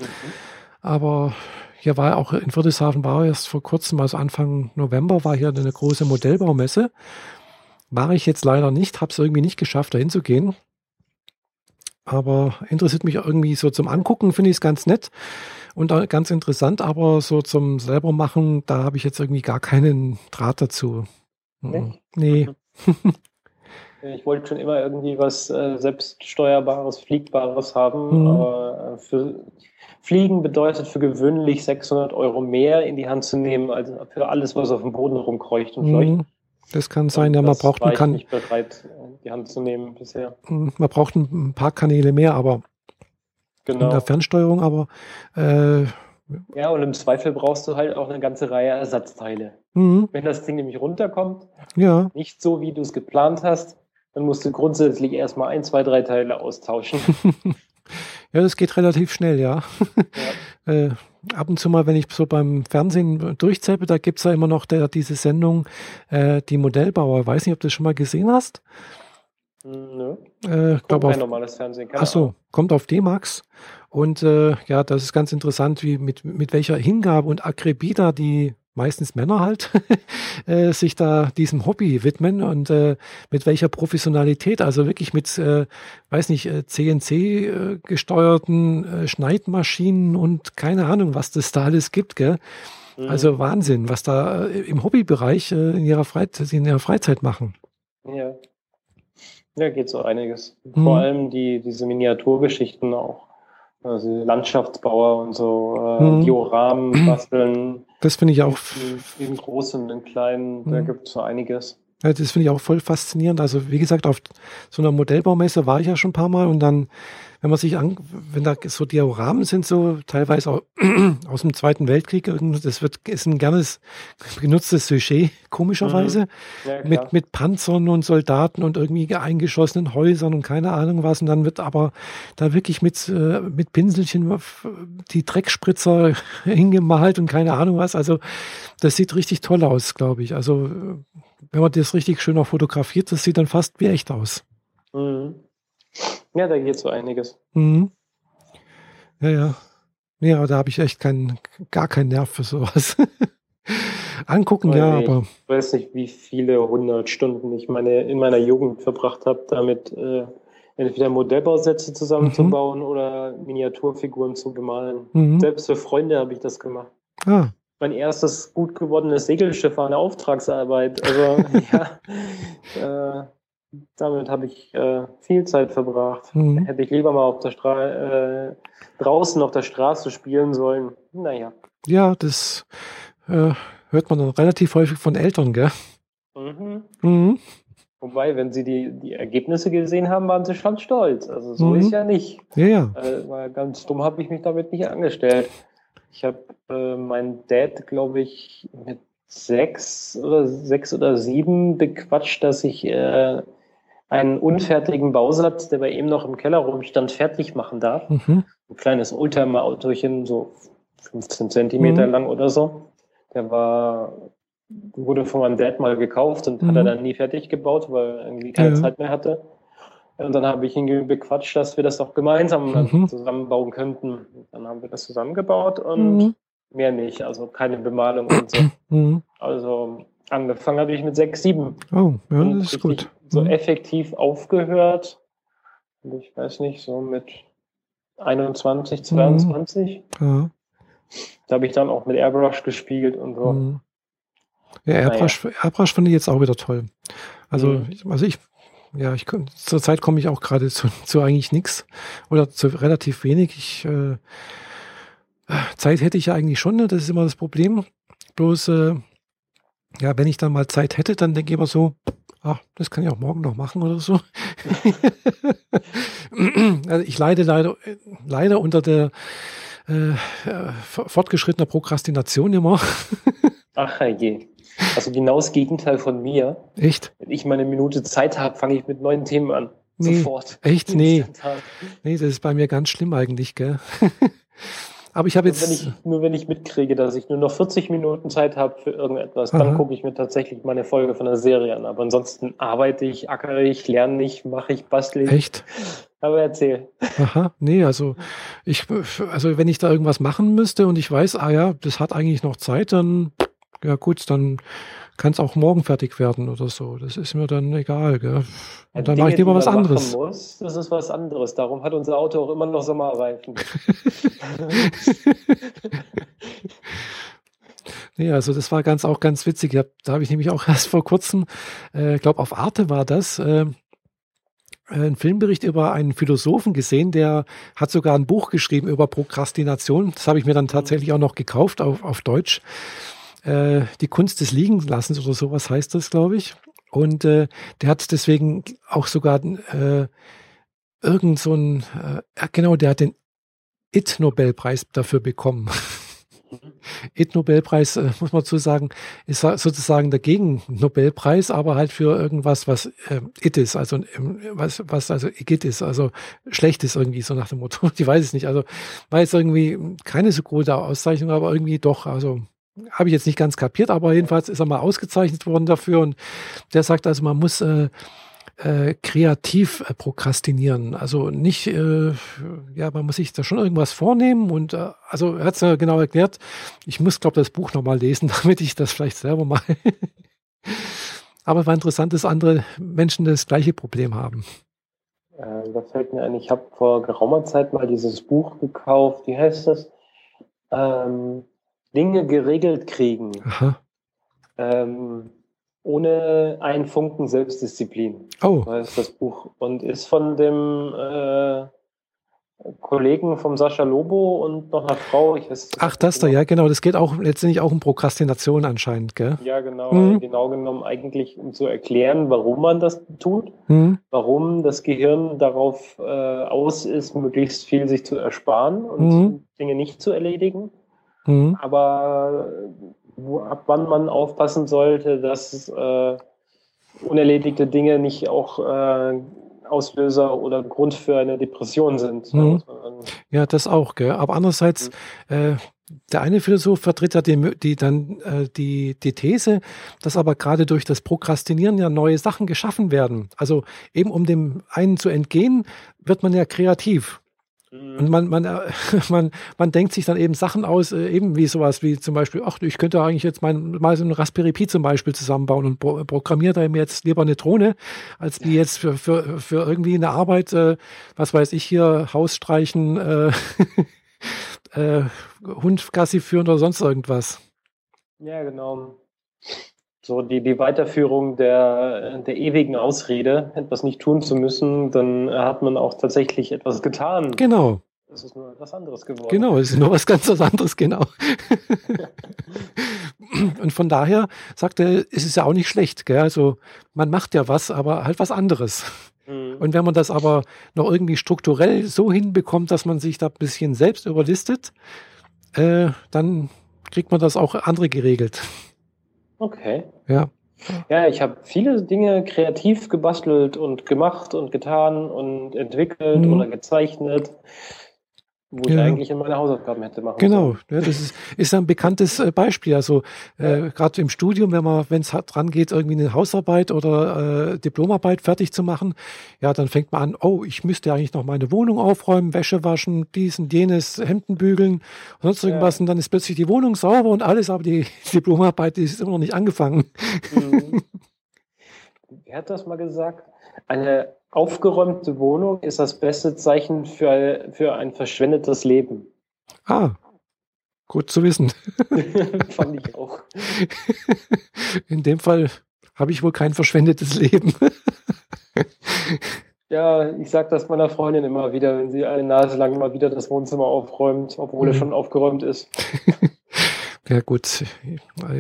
Aber hier war auch in Friedrichshafen war erst vor kurzem, also Anfang November, war hier eine große Modellbaumesse. War ich jetzt leider nicht, habe es irgendwie nicht geschafft, da hinzugehen. Aber interessiert mich irgendwie so zum Angucken, finde ich es ganz nett und ganz interessant, aber so zum selber machen, da habe ich jetzt irgendwie gar keinen Draht dazu. Nee. nee. Ich wollte schon immer irgendwie was äh, selbststeuerbares, fliegbares haben, mhm. aber äh, für Fliegen bedeutet für gewöhnlich 600 Euro mehr in die Hand zu nehmen, als für alles, was auf dem Boden rumkreucht und fleucht. Mhm. Das kann sein, und ja, man braucht man kann nicht bereit, die Hand zu nehmen bisher. Mhm, man braucht ein paar Kanäle mehr, aber genau. in der Fernsteuerung, aber äh, ja, und im Zweifel brauchst du halt auch eine ganze Reihe Ersatzteile. Mhm. Wenn das Ding nämlich runterkommt, ja. nicht so, wie du es geplant hast, dann musst du grundsätzlich erstmal ein, zwei, drei Teile austauschen. ja, das geht relativ schnell, ja. ja. äh, ab und zu mal, wenn ich so beim Fernsehen durchzeppe, da gibt es ja immer noch der, diese Sendung, äh, die Modellbauer. Ich weiß nicht, ob du das schon mal gesehen hast. Hm, nö. Äh, glaub, auf, normales Fernsehen. Ach so, kommt auf D-Max. Und äh, ja, das ist ganz interessant, wie mit, mit welcher Hingabe und Akribie da die meistens Männer halt, äh, sich da diesem Hobby widmen und äh, mit welcher Professionalität, also wirklich mit, äh, weiß nicht, CNC äh, äh, gesteuerten äh, Schneidmaschinen und keine Ahnung, was das da alles gibt, gell? Mhm. Also Wahnsinn, was da äh, im Hobbybereich äh, in, ihrer Freizeit, in ihrer Freizeit machen. Ja. Ja, geht so einiges. Mhm. Vor allem die, diese Miniaturgeschichten auch. Also Landschaftsbauer und so, äh, mhm. Dioramen basteln. Das finde ich auch. In, in großen und in kleinen, mhm. da gibt es so einiges. Ja, das finde ich auch voll faszinierend. Also wie gesagt, auf so einer Modellbaumesse war ich ja schon ein paar Mal und dann wenn man sich an, wenn da so Dioramen sind, so teilweise auch aus dem Zweiten Weltkrieg, das wird, ist ein gernes genutztes Sujet, komischerweise, mhm. ja, mit, mit Panzern und Soldaten und irgendwie eingeschossenen Häusern und keine Ahnung was. Und dann wird aber da wirklich mit, äh, mit Pinselchen die Dreckspritzer hingemalt und keine Ahnung was. Also das sieht richtig toll aus, glaube ich. Also wenn man das richtig schön auch fotografiert, das sieht dann fast wie echt aus. Mhm. Ja, da geht so einiges. Mhm. Ja, ja. Ja, aber da habe ich echt keinen, gar keinen Nerv für sowas. Angucken, Weil ja, aber. Ich weiß nicht, wie viele hundert Stunden ich meine, in meiner Jugend verbracht habe, damit äh, entweder Modellbausätze zusammenzubauen mhm. oder Miniaturfiguren zu bemalen. Mhm. Selbst für Freunde habe ich das gemacht. Ah. Mein erstes gut gewordenes Segelschiff war eine Auftragsarbeit. Also, ja. Äh, damit habe ich äh, viel Zeit verbracht. Mhm. Hätte ich lieber mal auf der Stra äh, draußen auf der Straße spielen sollen. Naja. Ja, das äh, hört man dann relativ häufig von Eltern, gell? Mhm. Mhm. Wobei, wenn sie die, die Ergebnisse gesehen haben, waren sie schon stolz. Also so mhm. ist ja nicht. Ja, ja. Äh, weil ganz dumm habe ich mich damit nicht angestellt. Ich habe äh, meinen Dad, glaube ich, mit sechs oder sechs oder sieben bequatscht, dass ich äh, einen unfertigen Bausatz, der bei ihm noch im Keller rumstand, fertig machen darf. Mhm. Ein kleines Oldtimer-Autochen, so 15 Zentimeter mhm. lang oder so. Der war, wurde von meinem Dad mal gekauft und mhm. hat er dann nie fertig gebaut, weil er irgendwie keine ja. Zeit mehr hatte. Und dann habe ich ihn bequatscht, dass wir das doch gemeinsam mhm. zusammenbauen könnten. Dann haben wir das zusammengebaut und mhm. mehr nicht, also keine Bemalung und so. Mhm. Also angefangen habe ich mit sechs, sieben. Oh, ja, das ist gut. So mhm. effektiv aufgehört. Ich weiß nicht, so mit 21, 22. Mhm. Ja. Da habe ich dann auch mit Airbrush gespielt und so. Mhm. Ja, Airbrush, naja. Airbrush finde ich jetzt auch wieder toll. Also, also ich, ja, ich zurzeit komme ich auch gerade zu, zu eigentlich nichts oder zu relativ wenig. Ich, äh, Zeit hätte ich ja eigentlich schon, ne? das ist immer das Problem. Bloß, äh, ja, wenn ich dann mal Zeit hätte, dann denke ich immer so, ach, das kann ich auch morgen noch machen oder so. also ich leide leider, leider unter der äh, fortgeschrittener Prokrastination immer. ach je. Also genau das Gegenteil von mir. Echt? Wenn ich meine Minute Zeit habe, fange ich mit neuen Themen an. Nee, Sofort. Echt? Nee. Nee, das ist bei mir ganz schlimm eigentlich, gell? Aber ich habe jetzt. Wenn ich, nur wenn ich mitkriege, dass ich nur noch 40 Minuten Zeit habe für irgendetwas, Aha. dann gucke ich mir tatsächlich meine Folge von der Serie an. Aber ansonsten arbeite ich, ackere ich, lerne ich, mache ich, bastle ich. Echt? Aber erzähl. Aha, nee, also ich, also wenn ich da irgendwas machen müsste und ich weiß, ah ja, das hat eigentlich noch Zeit, dann, ja gut, dann kann es auch morgen fertig werden oder so. Das ist mir dann egal. Gell? Und dann mache ich lieber was anderes. Muss, das ist was anderes. Darum hat unser Auto auch immer noch Sommerreifen. nee, also das war ganz auch ganz witzig. Da habe ich nämlich auch erst vor kurzem, äh, glaube auf Arte war das, äh, einen Filmbericht über einen Philosophen gesehen, der hat sogar ein Buch geschrieben über Prokrastination. Das habe ich mir dann tatsächlich auch noch gekauft auf, auf Deutsch äh, die Kunst des Liegenlassens oder sowas heißt das, glaube ich. Und äh, der hat deswegen auch sogar äh, irgend so ein, äh, genau, der hat den IT-Nobelpreis dafür bekommen. IT-Nobelpreis, äh, muss man zu sagen, ist sozusagen der Gegen-Nobelpreis, aber halt für irgendwas, was äh, IT ist, also ähm, was, was also IT ist, also schlecht ist irgendwie, so nach dem Motto. Ich weiß es nicht. Also war jetzt irgendwie keine so gute Auszeichnung, aber irgendwie doch, also habe ich jetzt nicht ganz kapiert, aber jedenfalls ist er mal ausgezeichnet worden dafür und der sagt also, man muss äh, äh, kreativ äh, prokrastinieren. Also nicht, äh, ja, man muss sich da schon irgendwas vornehmen und äh, also er hat es ja genau erklärt. Ich muss, glaube das Buch nochmal lesen, damit ich das vielleicht selber mal. aber war interessant, dass andere Menschen das gleiche Problem haben. Äh, da fällt mir ein, ich habe vor geraumer Zeit mal dieses Buch gekauft. Wie heißt das? Ähm, Dinge geregelt kriegen. Ähm, ohne einen Funken Selbstdisziplin. Oh. Das ist das Buch. Und ist von dem äh, Kollegen vom Sascha Lobo und noch einer Frau. Ich weiß, Ach, das genau. da, ja, genau. Das geht auch letztendlich auch um Prokrastination anscheinend, gell? Ja, genau. Mhm. Genau genommen eigentlich, um zu erklären, warum man das tut, mhm. warum das Gehirn darauf äh, aus ist, möglichst viel sich zu ersparen und mhm. Dinge nicht zu erledigen. Mhm. Aber wo, ab wann man aufpassen sollte, dass äh, unerledigte Dinge nicht auch äh, Auslöser oder Grund für eine Depression sind. Mhm. Ja, das auch, gell? Aber andererseits, mhm. äh, der eine Philosoph vertritt ja die, die dann äh, die, die These, dass aber gerade durch das Prokrastinieren ja neue Sachen geschaffen werden. Also eben um dem einen zu entgehen, wird man ja kreativ. Und man, man, man, man denkt sich dann eben Sachen aus, äh, eben wie sowas wie zum Beispiel, ach, ich könnte eigentlich jetzt mein, mal so einen Raspberry Pi zum Beispiel zusammenbauen und pro, programmiert da mir jetzt lieber eine Drohne, als wie jetzt für, für, für irgendwie eine Arbeit, äh, was weiß ich hier, Haus streichen, äh, äh, Hund Gassi führen oder sonst irgendwas. Ja, genau so die, die Weiterführung der, der ewigen Ausrede, etwas nicht tun zu müssen, dann hat man auch tatsächlich etwas getan. Genau. Es ist nur etwas anderes geworden. Genau, es ist nur was ganz anderes, genau. Und von daher sagt er, ist es ja auch nicht schlecht. Gell? Also man macht ja was, aber halt was anderes. Mhm. Und wenn man das aber noch irgendwie strukturell so hinbekommt, dass man sich da ein bisschen selbst überlistet, äh, dann kriegt man das auch andere geregelt. Okay. Ja. Ja, ich habe viele Dinge kreativ gebastelt und gemacht und getan und entwickelt mhm. oder gezeichnet. Wo ich eigentlich in meine Hausaufgaben hätte machen Genau, ja, das ist, ist ein bekanntes äh, Beispiel. Also äh, gerade im Studium, wenn man, wenn es dran geht, irgendwie eine Hausarbeit oder äh, Diplomarbeit fertig zu machen, ja, dann fängt man an, oh, ich müsste eigentlich noch meine Wohnung aufräumen, Wäsche waschen, dies und jenes, Hemden bügeln, sonst irgendwas, ja. und dann ist plötzlich die Wohnung sauber und alles, aber die Diplomarbeit die ist immer noch nicht angefangen. Mhm. Wer hat das mal gesagt? Eine aufgeräumte Wohnung ist das beste Zeichen für, für ein verschwendetes Leben. Ah, gut zu wissen. Fand ich auch. In dem Fall habe ich wohl kein verschwendetes Leben. ja, ich sage das meiner Freundin immer wieder, wenn sie eine Nase lang mal wieder das Wohnzimmer aufräumt, obwohl mhm. es schon aufgeräumt ist. Ja gut,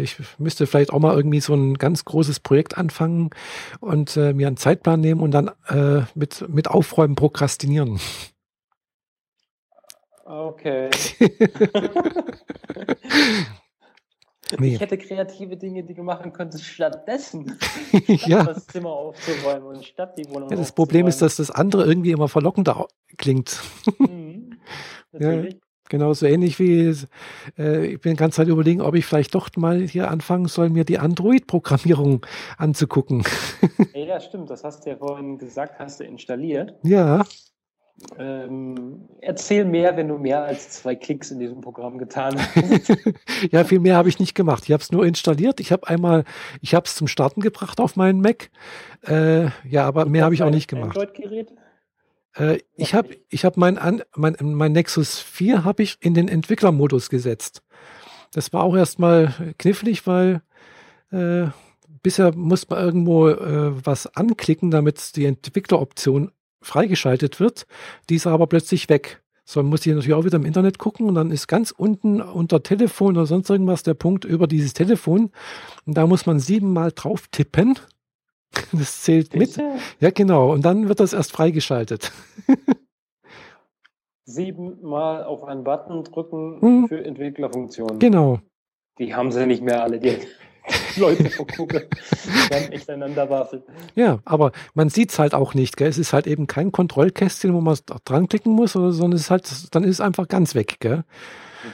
ich müsste vielleicht auch mal irgendwie so ein ganz großes Projekt anfangen und äh, mir einen Zeitplan nehmen und dann äh, mit, mit Aufräumen prokrastinieren. Okay. nee. Ich hätte kreative Dinge, die du machen könntest, stattdessen ja. das Zimmer aufzuräumen und statt die Wohnung ja, Das Problem ist, dass das andere irgendwie immer verlockender klingt. Mhm, natürlich. Ja. Genau, so ähnlich wie äh, ich bin die ganze Zeit überlegen, ob ich vielleicht doch mal hier anfangen soll, mir die Android-Programmierung anzugucken. ja, stimmt, das hast du ja vorhin gesagt, hast du installiert. Ja. Ähm, erzähl mehr, wenn du mehr als zwei Klicks in diesem Programm getan hast. ja, viel mehr habe ich nicht gemacht. Ich habe es nur installiert. Ich habe einmal, ich habe es zum Starten gebracht auf meinen Mac. Äh, ja, aber mehr habe ich auch nicht gemacht. Android-Gerät? Äh, ich habe ich hab mein, mein, mein Nexus 4 habe ich in den Entwicklermodus gesetzt. Das war auch erstmal knifflig, weil äh, bisher muss man irgendwo äh, was anklicken, damit die Entwickleroption freigeschaltet wird. Die ist aber plötzlich weg. So man muss ich natürlich auch wieder im Internet gucken und dann ist ganz unten unter Telefon oder sonst irgendwas der Punkt über dieses Telefon. Und da muss man siebenmal drauf tippen Das zählt mit. Ja, genau. Und dann wird das erst freigeschaltet. Siebenmal auf einen Button drücken hm. für Entwicklerfunktionen. Genau. Die haben sie nicht mehr alle, die Leute vergucken. Die haben echt einander waffeln. Ja, aber man sieht es halt auch nicht. Gell? Es ist halt eben kein Kontrollkästchen, wo man dran klicken muss, oder, sondern es ist halt, dann ist es einfach ganz weg. Gell?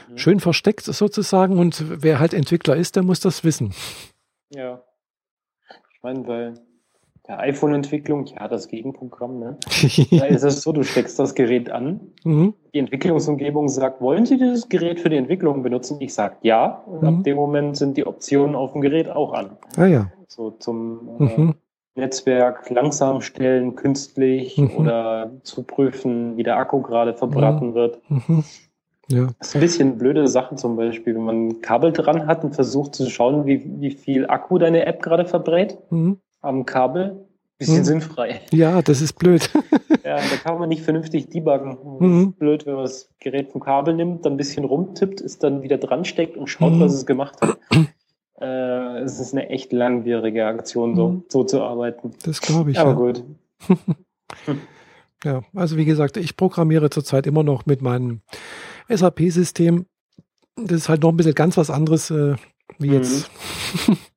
Mhm. Schön versteckt sozusagen. Und wer halt Entwickler ist, der muss das wissen. Ja. Ich meine, weil der iPhone-Entwicklung, ja, das Gegenprogramm, ne? da ist es so, du steckst das Gerät an, mhm. die Entwicklungsumgebung sagt, wollen Sie dieses Gerät für die Entwicklung benutzen? Ich sage ja, und mhm. ab dem Moment sind die Optionen auf dem Gerät auch an. Ah ja. So zum äh, mhm. Netzwerk langsam stellen, künstlich mhm. oder zu prüfen, wie der Akku gerade verbraten mhm. wird. Mhm. Ja. Das ist ein bisschen blöde Sache zum Beispiel, wenn man ein Kabel dran hat und versucht zu schauen, wie, wie viel Akku deine App gerade verbrät. Mhm am Kabel. Bisschen hm. sinnfrei. Ja, das ist blöd. ja, da kann man nicht vernünftig debuggen. Mhm. blöd, wenn man das Gerät vom Kabel nimmt, dann ein bisschen rumtippt, es dann wieder dran steckt und schaut, mhm. was es gemacht hat. äh, es ist eine echt langwierige Aktion, so, mhm. so zu arbeiten. Das glaube ich. Aber ja. gut. ja, also wie gesagt, ich programmiere zurzeit immer noch mit meinem SAP-System. Das ist halt noch ein bisschen ganz was anderes äh, wie mhm. jetzt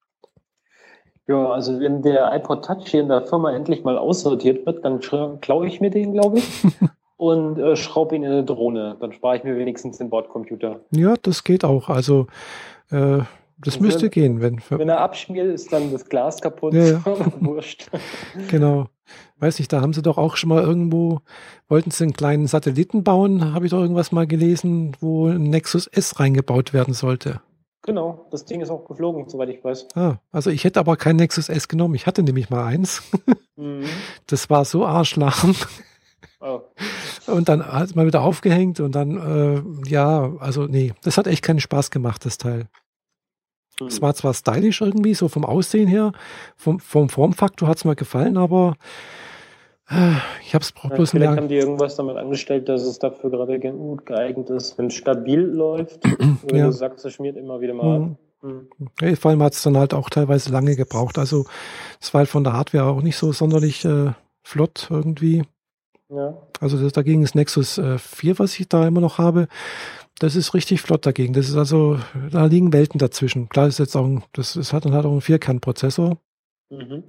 Ja, also wenn der iPod Touch hier in der Firma endlich mal aussortiert wird, dann klaue ich mir den, glaube ich, und äh, schraube ihn in eine Drohne. Dann spare ich mir wenigstens den Bordcomputer. Ja, das geht auch. Also äh, das müsste wenn, gehen. Wenn, wenn er abschmiert, ist dann das Glas kaputt. Ja, ja. Wurscht. Genau. Weiß nicht, da haben sie doch auch schon mal irgendwo, wollten sie einen kleinen Satelliten bauen, habe ich doch irgendwas mal gelesen, wo ein Nexus S reingebaut werden sollte. Genau, das Ding ist auch geflogen, soweit ich weiß. Ah, also ich hätte aber kein Nexus S genommen. Ich hatte nämlich mal eins. Mhm. Das war so arschlachen. Oh. Und dann hat es mal wieder aufgehängt und dann, äh, ja, also nee, das hat echt keinen Spaß gemacht, das Teil. Mhm. Es war zwar stylisch irgendwie, so vom Aussehen her, vom, vom Formfaktor hat es mir gefallen, aber ich habe es bloß ja, Vielleicht haben die irgendwas damit angestellt, dass es dafür gerade gut geeignet ist, wenn es stabil läuft. wenn ja. du sagst, es schmiert immer wieder mal mhm. an. Mhm. vor allem hat es dann halt auch teilweise lange gebraucht. Also es war halt von der Hardware auch nicht so sonderlich äh, flott irgendwie. Ja. Also das, dagegen ist Nexus äh, 4, was ich da immer noch habe. Das ist richtig flott dagegen. Das ist also, da liegen Welten dazwischen. Klar ist jetzt auch, ein, das, das hat dann halt auch einen Vierkernprozessor. Mhm.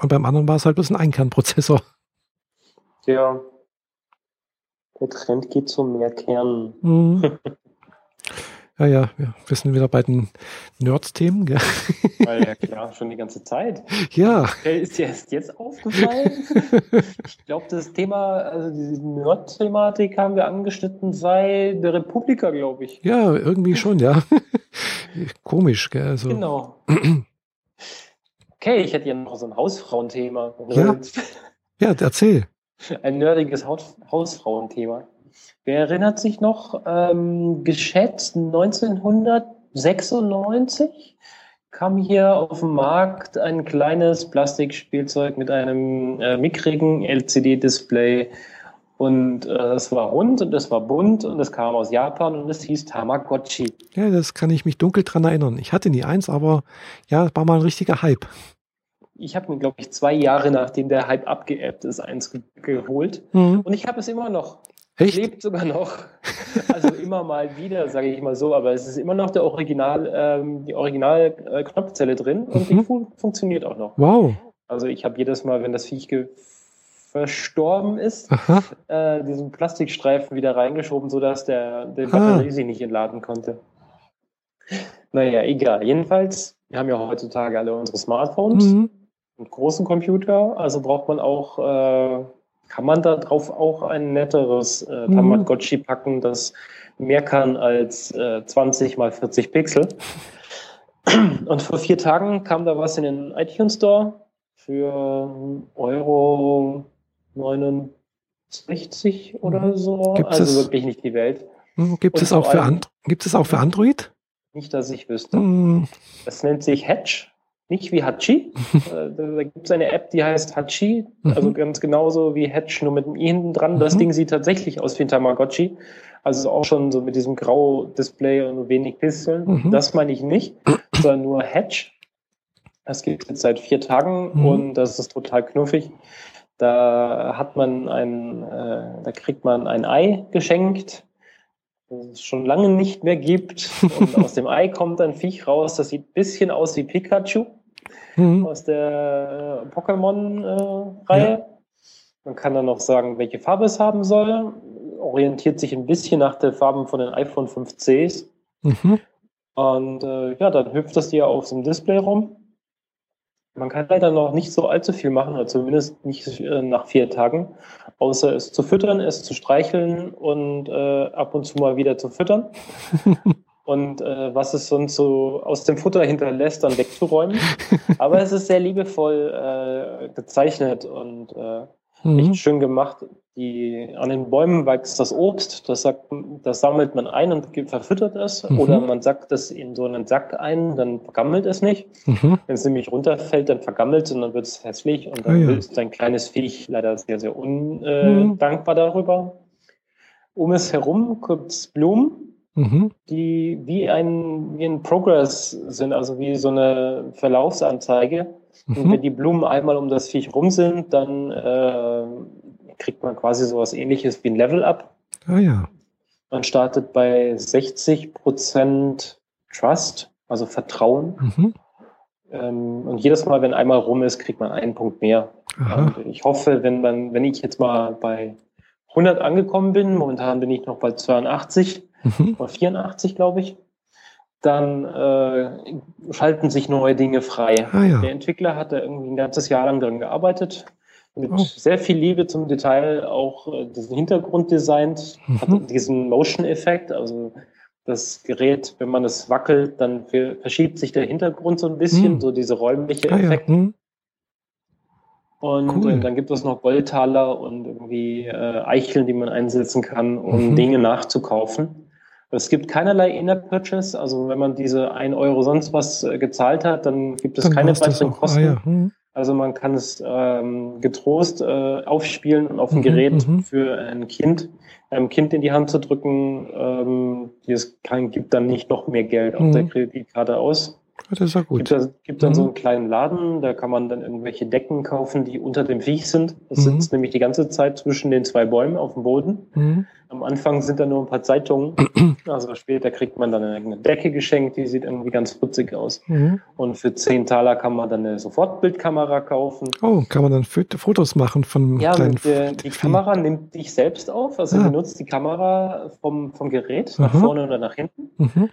Und beim anderen war es halt bloß ein Einkernprozessor. Ja. Der Trend geht zu mehr Kernen. Mhm. Ja, ja, wir sind wieder bei den Nerds-Themen. Ja. ja, klar, schon die ganze Zeit. Ja. Ist dir erst jetzt aufgefallen? ich glaube, das Thema, also diese Nerd-Thematik haben wir angeschnitten seit der Republika, glaube ich. Ja, irgendwie schon, ja. Komisch, gell? Also. Genau. Okay, ich hätte ja noch so ein Hausfrauenthema. Ja, ja erzähl. Ein nerdiges Hausfrauenthema. Wer erinnert sich noch, ähm, geschätzt 1996 kam hier auf den Markt ein kleines Plastikspielzeug mit einem äh, mickrigen LCD-Display. Und äh, das war rund und das war bunt und es kam aus Japan und es hieß Tamagotchi. Ja, das kann ich mich dunkel dran erinnern. Ich hatte nie eins, aber ja, war mal ein richtiger Hype. Ich habe mir, glaube ich, zwei Jahre nachdem der Hype abgeebbt ist, eins geholt. Mhm. Und ich habe es immer noch. Echt? Lebt sogar noch. Also immer mal wieder, sage ich mal so, aber es ist immer noch der Original, ähm, die Original-Knopfzelle äh, drin und mhm. die fun funktioniert auch noch. Wow. Also ich habe jedes Mal, wenn das Viech verstorben ist, äh, diesen Plastikstreifen wieder reingeschoben, sodass der, der Batterie ah. sich nicht entladen konnte. Naja, egal. Jedenfalls, wir haben ja heutzutage alle unsere Smartphones mhm. Und großen Computer, also braucht man auch äh, kann man da drauf auch ein netteres äh, mhm. Tamagotchi packen, das mehr kann als äh, 20 mal 40 Pixel? Und vor vier Tagen kam da was in den iTunes Store für Euro 69 oder mhm. so. Gibt's also wirklich nicht die Welt. Mhm, gibt es, auch für gibt es auch für Android? Nicht, dass ich wüsste. Mhm. Das nennt sich Hedge nicht wie Hachi. Äh, da gibt es eine App, die heißt Hachi, also mhm. ganz genauso wie Hatch, nur mit dem i hinten dran. Das mhm. Ding sieht tatsächlich aus wie ein Tamagotchi. Also auch schon so mit diesem Grau-Display und wenig Pixeln. Mhm. Das meine ich nicht, sondern nur Hatch. Das gibt es jetzt seit vier Tagen und das ist total knuffig. Da hat man ein, äh, da kriegt man ein Ei geschenkt das es schon lange nicht mehr gibt. Und aus dem Ei kommt ein Viech raus, das sieht ein bisschen aus wie Pikachu mhm. aus der äh, Pokémon-Reihe. Ja. Man kann dann noch sagen, welche Farbe es haben soll. Orientiert sich ein bisschen nach den Farben von den iPhone 5Cs. Mhm. Und äh, ja, dann hüpft das hier auf dem Display rum. Man kann leider noch nicht so allzu viel machen, oder zumindest nicht äh, nach vier Tagen, außer es zu füttern, es zu streicheln und äh, ab und zu mal wieder zu füttern. und äh, was es sonst so aus dem Futter hinterlässt, dann wegzuräumen. Aber es ist sehr liebevoll äh, gezeichnet und äh, mhm. echt schön gemacht. Die, an den Bäumen wächst das Obst, das, sagt, das sammelt man ein und verfüttert es. Mhm. Oder man sackt es in so einen Sack ein, dann vergammelt es nicht. Mhm. Wenn es nämlich runterfällt, dann vergammelt es und dann wird es hässlich und dann ah, ja. ist ein kleines Viech leider sehr, sehr undankbar mhm. darüber. Um es herum gibt es Blumen, mhm. die wie ein, wie ein Progress sind, also wie so eine Verlaufsanzeige. Mhm. Und wenn die Blumen einmal um das Viech rum sind, dann äh, kriegt man quasi sowas ähnliches wie ein Level-Up. Ah ja. Man startet bei 60 Prozent Trust, also Vertrauen. Mhm. Ähm, und jedes Mal, wenn einmal rum ist, kriegt man einen Punkt mehr. ich hoffe, wenn man, wenn ich jetzt mal bei 100 angekommen bin, momentan bin ich noch bei 82 mhm. oder 84, glaube ich, dann äh, schalten sich neue Dinge frei. Ah, ja. Der Entwickler hat da irgendwie ein ganzes Jahr lang dran gearbeitet, mit oh. sehr viel Liebe zum Detail auch äh, diesen Hintergrund designt, mhm. hat diesen Motion-Effekt, also das Gerät, wenn man es wackelt, dann verschiebt sich der Hintergrund so ein bisschen, mhm. so diese räumliche ah, Effekt. Ja. Mhm. Und cool. dann gibt es noch Goldtaler und irgendwie äh, Eicheln, die man einsetzen kann, um mhm. Dinge nachzukaufen. Es gibt keinerlei Inner-Purchase, also wenn man diese 1 Euro sonst was äh, gezahlt hat, dann gibt es dann keine weiteren Kosten. Ah, ja. hm. Also man kann es ähm, getrost äh, aufspielen und auf dem mhm, Gerät mhm. für ein Kind, einem Kind in die Hand zu drücken, ähm, dieses kann, gibt dann nicht noch mehr Geld auf mhm. der Kreditkarte aus. Das ist ja gut. Gibt, da, gibt dann Mhm. so einen kleinen Laden, da kann man dann irgendwelche Decken kaufen, die unter dem Viech sind. Das Mhm. sitzt nämlich die ganze Zeit zwischen den zwei Bäumen auf dem Boden. Mhm. Am Anfang sind da nur ein paar Zeitungen. Also später kriegt man dann eine Decke geschenkt, die sieht irgendwie ganz putzig aus. Mhm. Und für 10 Taler kann man dann eine Sofortbildkamera kaufen. Oh, kann man dann Fot- Fotos machen von Ja, kleinen mit, äh, die? Kamera nimmt dich selbst auf, also Ah. du nutzt die Kamera vom, vom Gerät nach Aha. vorne oder nach hinten Mhm.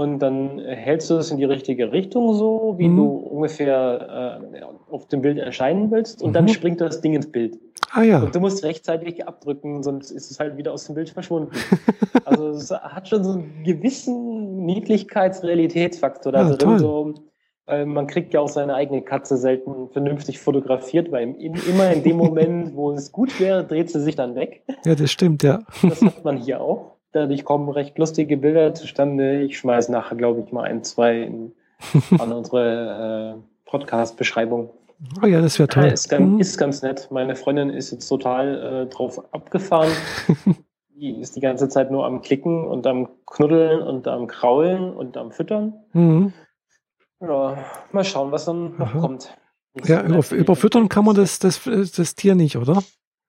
Und dann hältst du es in die richtige Richtung so, wie Mhm. du ungefähr äh, auf dem Bild erscheinen willst und dann Mhm. springt das Ding ins Bild. Ah ja. Und du musst rechtzeitig abdrücken, sonst ist es halt wieder aus dem Bild verschwunden. also es hat schon so einen gewissen Niedlichkeits-Realitätsfaktor da Ja, drin. toll. So, äh, man kriegt ja auch seine eigene Katze selten vernünftig fotografiert, weil immer in dem Moment, wo es gut wäre, dreht sie sich dann weg. Ja, das stimmt, ja. Das hat man hier auch. Dadurch kommen recht lustige Bilder zustande. Ich schmeiße nachher, glaube ich, mal ein, zwei in, an unsere äh, Podcast-Beschreibung. Oh ja, das wäre Ja, toll. ist, ganz, Mhm. ist ganz nett. Meine Freundin ist jetzt total äh, drauf abgefahren. die ist die ganze Zeit nur am Klicken und am Knuddeln und am Kraulen und am Füttern. Mhm. Ja, mal schauen, was dann noch Aha. kommt. Ja, über, überfüttern kann man das, das, das Tier nicht, oder?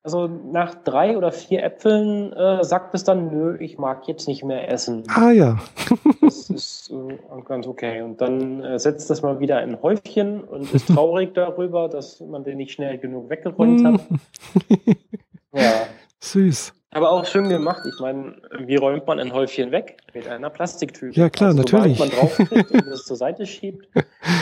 Also nach drei oder vier Äpfeln äh, sagt es dann, nö, ich mag jetzt nicht mehr essen. Ah ja. Das ist äh, ganz okay. Und dann äh, setzt das mal wieder in ein Häufchen und ist traurig darüber, dass man den nicht schnell genug weggeräumt hat. Mhm. Ja. Süß. Aber auch schön gemacht. Ich meine, wie räumt man ein Häufchen weg? Mit einer Plastiktüte. Ja, klar, natürlich. Sobald man draufklickt und das zur Seite schiebt,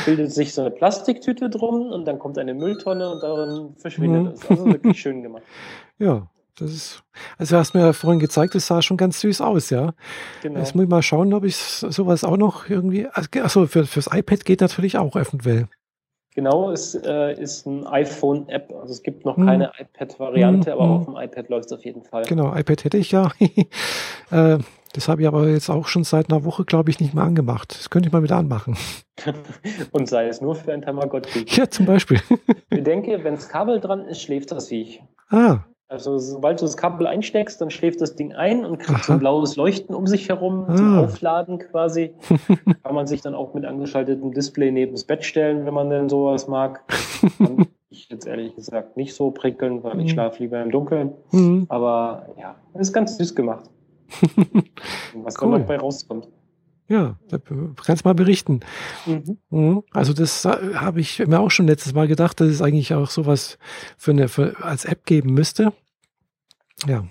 bildet sich so eine Plastiktüte drum und dann kommt eine Mülltonne und darin verschwindet Mhm. es. Also wirklich schön gemacht. Ja, das ist. Also hast mir ja vorhin gezeigt, das sah schon ganz süß aus, ja. Genau. Jetzt muss ich mal schauen, ob ich sowas auch noch irgendwie. Achso, für, fürs iPad geht natürlich auch eventuell. Genau, es äh, ist ein iPhone-App. Also es gibt noch Mhm. keine iPad-Variante, Mhm. aber auf dem iPad läuft es auf jeden Fall. Genau, iPad hätte ich ja. äh, das habe ich aber jetzt auch schon seit einer Woche, glaube ich, nicht mehr angemacht. Das könnte ich mal wieder anmachen. Und sei es nur für ein Tamagotchi. Ja, zum Beispiel. Bedenke, wenn das Kabel dran ist, schläft das Viech. ah, Also sobald du das Kabel einsteckst, dann schläft das Ding ein und kriegt so Aha. ein blaues Leuchten um sich herum zum Ah. Aufladen quasi. Kann man sich dann auch mit angeschaltetem Display neben das Bett stellen, wenn man denn sowas mag. Ich jetzt ehrlich gesagt nicht so prickelnd, weil ich Mhm. schlafe lieber im Dunkeln. hm. Aber ja, ist ganz süß gemacht. Was Cool. da noch bei rauskommt. Ja, kannst mal berichten. Mhm. Mhm. Also das äh, habe ich mir auch schon letztes Mal gedacht, dass es eigentlich auch sowas für eine für, als App geben müsste. Ja,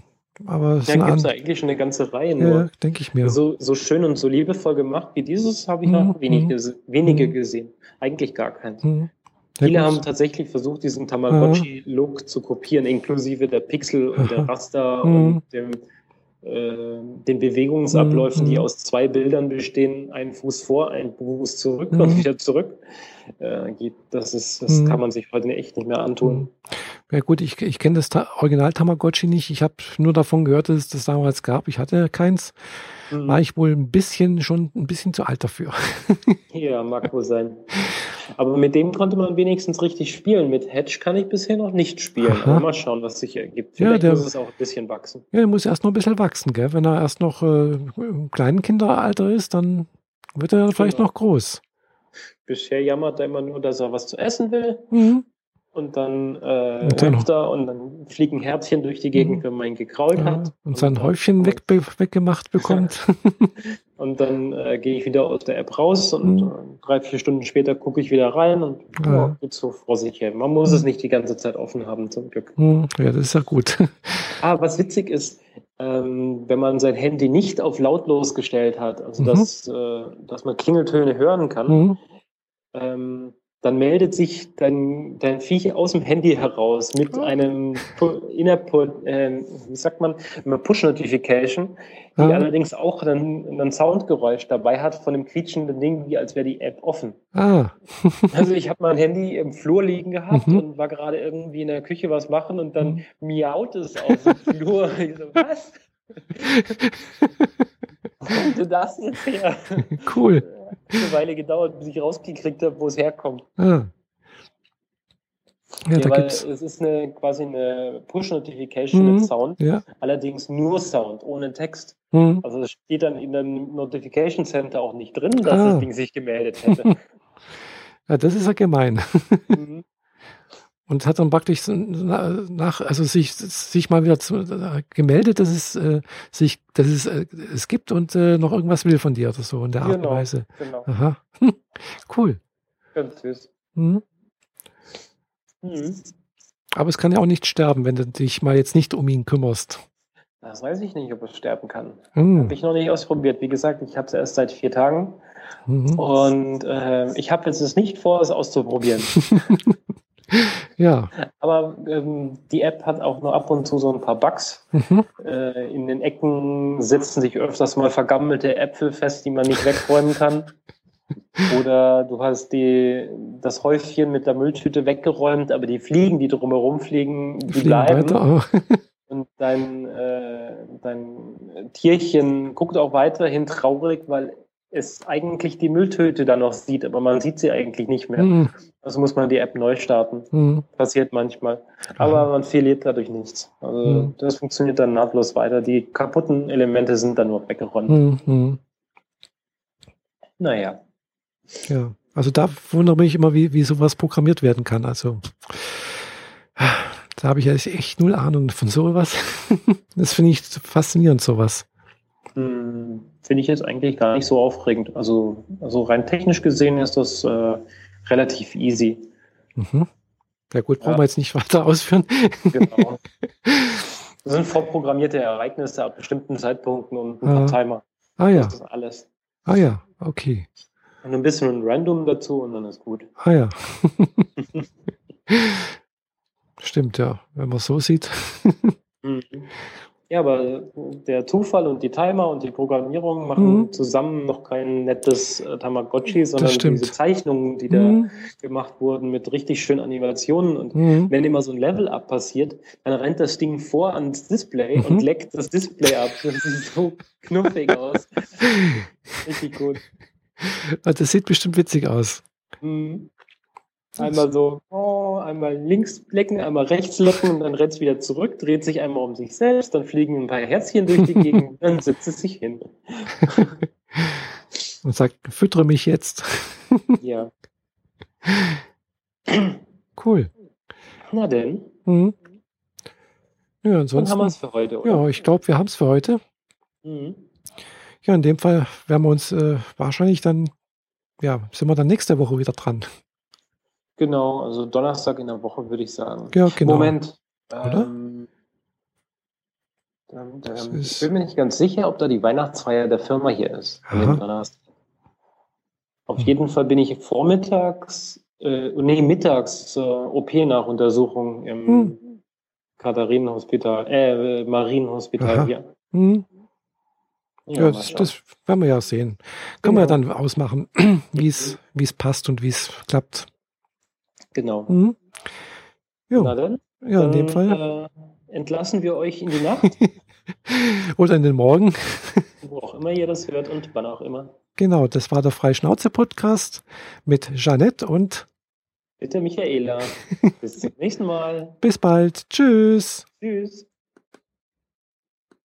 aber es Ja, gibt es eigentlich eine ganze Reihe nur. ja, denke ich mir. So, so schön und so liebevoll gemacht wie dieses habe ich Mhm, noch mhm. gese wenige Mhm. gesehen. Eigentlich gar keins. Mhm. Ja, Viele haben tatsächlich versucht, diesen Tamagotchi-Look zu kopieren, inklusive der Pixel und der. Raster Mhm. und dem, den Bewegungsabläufen, Mhm. die aus zwei Bildern bestehen, einen Fuß vor, einen Fuß zurück Mhm. und wieder zurück. Äh, geht, das ist, das Mhm. kann man sich heute echt nicht mehr antun. Ja gut, ich, ich kenne das Ta Original Tamagotchi nicht. Ich habe nur davon gehört, dass es das damals gab. Ich hatte keins. Mhm. War ich wohl ein bisschen schon ein bisschen zu alt dafür. Ja, mag wohl sein. Aber mit dem konnte man wenigstens richtig spielen. Mit Hedge kann ich bisher noch nicht spielen. Aha. Aber mal schauen, was sich ergibt. Ja, Vielleicht der- muss es auch ein bisschen wachsen. Ja, er muss erst noch ein bisschen wachsen, gell? Wenn er erst noch äh, im kleinen Kinderalter ist, dann wird er vielleicht Genau. noch groß. Bisher jammert er immer nur, dass er was zu essen will. Mhm. Und dann äh, Und dann- und dann fliegen Herzchen durch die Gegend, Mhm. wenn man ihn gekrault Ja, hat. und sein Häufchen weg, weggemacht bekommt. Und dann äh, gehe ich wieder aus der App raus und Mhm. äh, drei, vier Stunden später gucke ich wieder rein und Ja. ja, geht so vor sich her. Man muss Mhm. es nicht die ganze Zeit offen haben, zum Glück. Hm, ja, das ist ja gut. Ah, was witzig ist, ähm, wenn man sein Handy nicht auf lautlos gestellt hat, also Mhm. dass, äh, dass man Klingeltöne hören kann, Hm. ähm, dann meldet sich dein, dein Viech aus dem Handy heraus mit einem Pu- Inner, äh, wie sagt man, einer Push-Notification, die Ah. allerdings auch ein, ein Soundgeräusch dabei hat von dem quietschenden Ding, wie als wäre die App offen. Ah, Also ich habe mein Handy im Flur liegen gehabt Mhm. und war gerade irgendwie in der Küche was machen und dann miaut es auf dem Flur. Ich so, was? Wo denn das jetzt her? cool. Eine Weile gedauert, bis ich rausgekriegt habe, wo es herkommt. Ah. Ja, Ja, weil gibt's. es ist eine quasi eine Push-Notification Mhm. mit Sound, Ja. allerdings nur Sound, ohne Text. Mhm. Also es steht dann in dem Notification Center auch nicht drin, dass Ah. das Ding sich gemeldet hätte. ja, das ist ja gemein. Mhm. Und hat dann praktisch nach, also sich, sich mal wieder zu, äh, gemeldet, dass es äh, sich, dass es äh, es gibt und äh, noch irgendwas will von dir oder so in der Art und Genau. Weise. genau, Aha. Cool. ganz süß. Mhm. Mhm. Aber es kann ja auch nicht sterben, wenn du dich mal jetzt nicht um ihn kümmerst. Das weiß ich nicht, ob es sterben kann. Mhm. Habe ich noch nicht ausprobiert. Wie gesagt, ich habe es erst seit vier Tagen Mhm. und äh, ich habe jetzt es nicht vor, es auszuprobieren. Ja. Aber ähm, die App hat auch nur ab und zu so ein paar Bugs. Mhm. Äh, in den Ecken setzen sich öfters mal vergammelte Äpfel fest, die man nicht wegräumen kann. Oder du hast die, das Häufchen mit der Mülltüte weggeräumt, aber die Fliegen, die drumherum fliegen, die Fliegen bleiben. weiter. Und dein, äh, dein Tierchen guckt auch weiterhin traurig, weil es eigentlich die Mülltüte da noch sieht, aber man sieht sie eigentlich nicht mehr. Mhm. Also muss man die App neu starten. Mhm. Passiert manchmal. Aber man verliert dadurch nichts. Also Mhm. das funktioniert dann nahtlos weiter. Die kaputten Elemente sind dann nur weggeräumt. Mhm. Naja. Ja. Also da wundere mich immer, wie, wie sowas programmiert werden kann. Also da habe ich ja echt null Ahnung von sowas. Das finde ich faszinierend, sowas. Hm, Finde ich jetzt eigentlich gar nicht so aufregend. Also, also rein technisch gesehen ist das äh, relativ easy. Mhm. Ja gut, brauchen Ja. wir jetzt nicht weiter ausführen. Genau. Das sind vorprogrammierte Ereignisse ab bestimmten Zeitpunkten und ein paar Ah. Timer. Ah ja, Das ist alles. ah ja, okay. Und ein bisschen Random dazu und dann ist gut. Ah ja. Stimmt, ja, wenn man so sieht. Mhm. Ja, aber der Zufall und die Timer und die Programmierung machen Mhm. zusammen noch kein nettes äh, Tamagotchi, sondern diese Zeichnungen, die da Mhm. gemacht wurden mit richtig schönen Animationen. Und Mhm. wenn immer so ein Level-Up passiert, dann rennt das Ding vor ans Display Mhm. und leckt das Display ab. Das sieht so knuffig aus. Richtig gut. Ah, Das sieht bestimmt witzig aus. Mhm. Einmal so, oh, einmal links lecken, einmal rechts lecken und dann rennt es wieder zurück, dreht sich einmal um sich selbst, dann fliegen ein paar Herzchen durch die Gegend, dann setzt es sich hin. Und sagt, füttere mich jetzt. Ja. Cool. Na denn, Mhm. Ja, dann haben wir ansonsten. es für heute, oder? Ja, ich glaube, wir haben es für heute. Mhm. Ja, in dem Fall werden wir uns äh, wahrscheinlich dann, ja, sind wir dann nächste Woche wieder dran. Genau, also Donnerstag in der Woche würde ich sagen. Ja, genau. Moment. Oder? Ähm, ähm, ich bin mir nicht ganz sicher, ob da die Weihnachtsfeier der Firma hier ist. Auf Hm. jeden Fall bin ich vormittags, äh, nee, mittags zur OP-Nachuntersuchung im Hm. Katharinenhospital, äh, Marienhospital Aha. hier. Mhm. Ja, mal das, das werden wir ja sehen. Können wir ja Genau. dann ausmachen, wie wie es passt und wie es klappt. Genau. Mhm. Na dann, ja, in dem dann, Fall. Äh, entlassen wir euch in die Nacht, Oder in den Morgen. wo auch immer ihr das hört und wann auch immer. Genau, das war der Freischnauze-Podcast mit Jeanette und Bitte Michaela. Bis zum nächsten Mal. bis bald. Tschüss. Tschüss.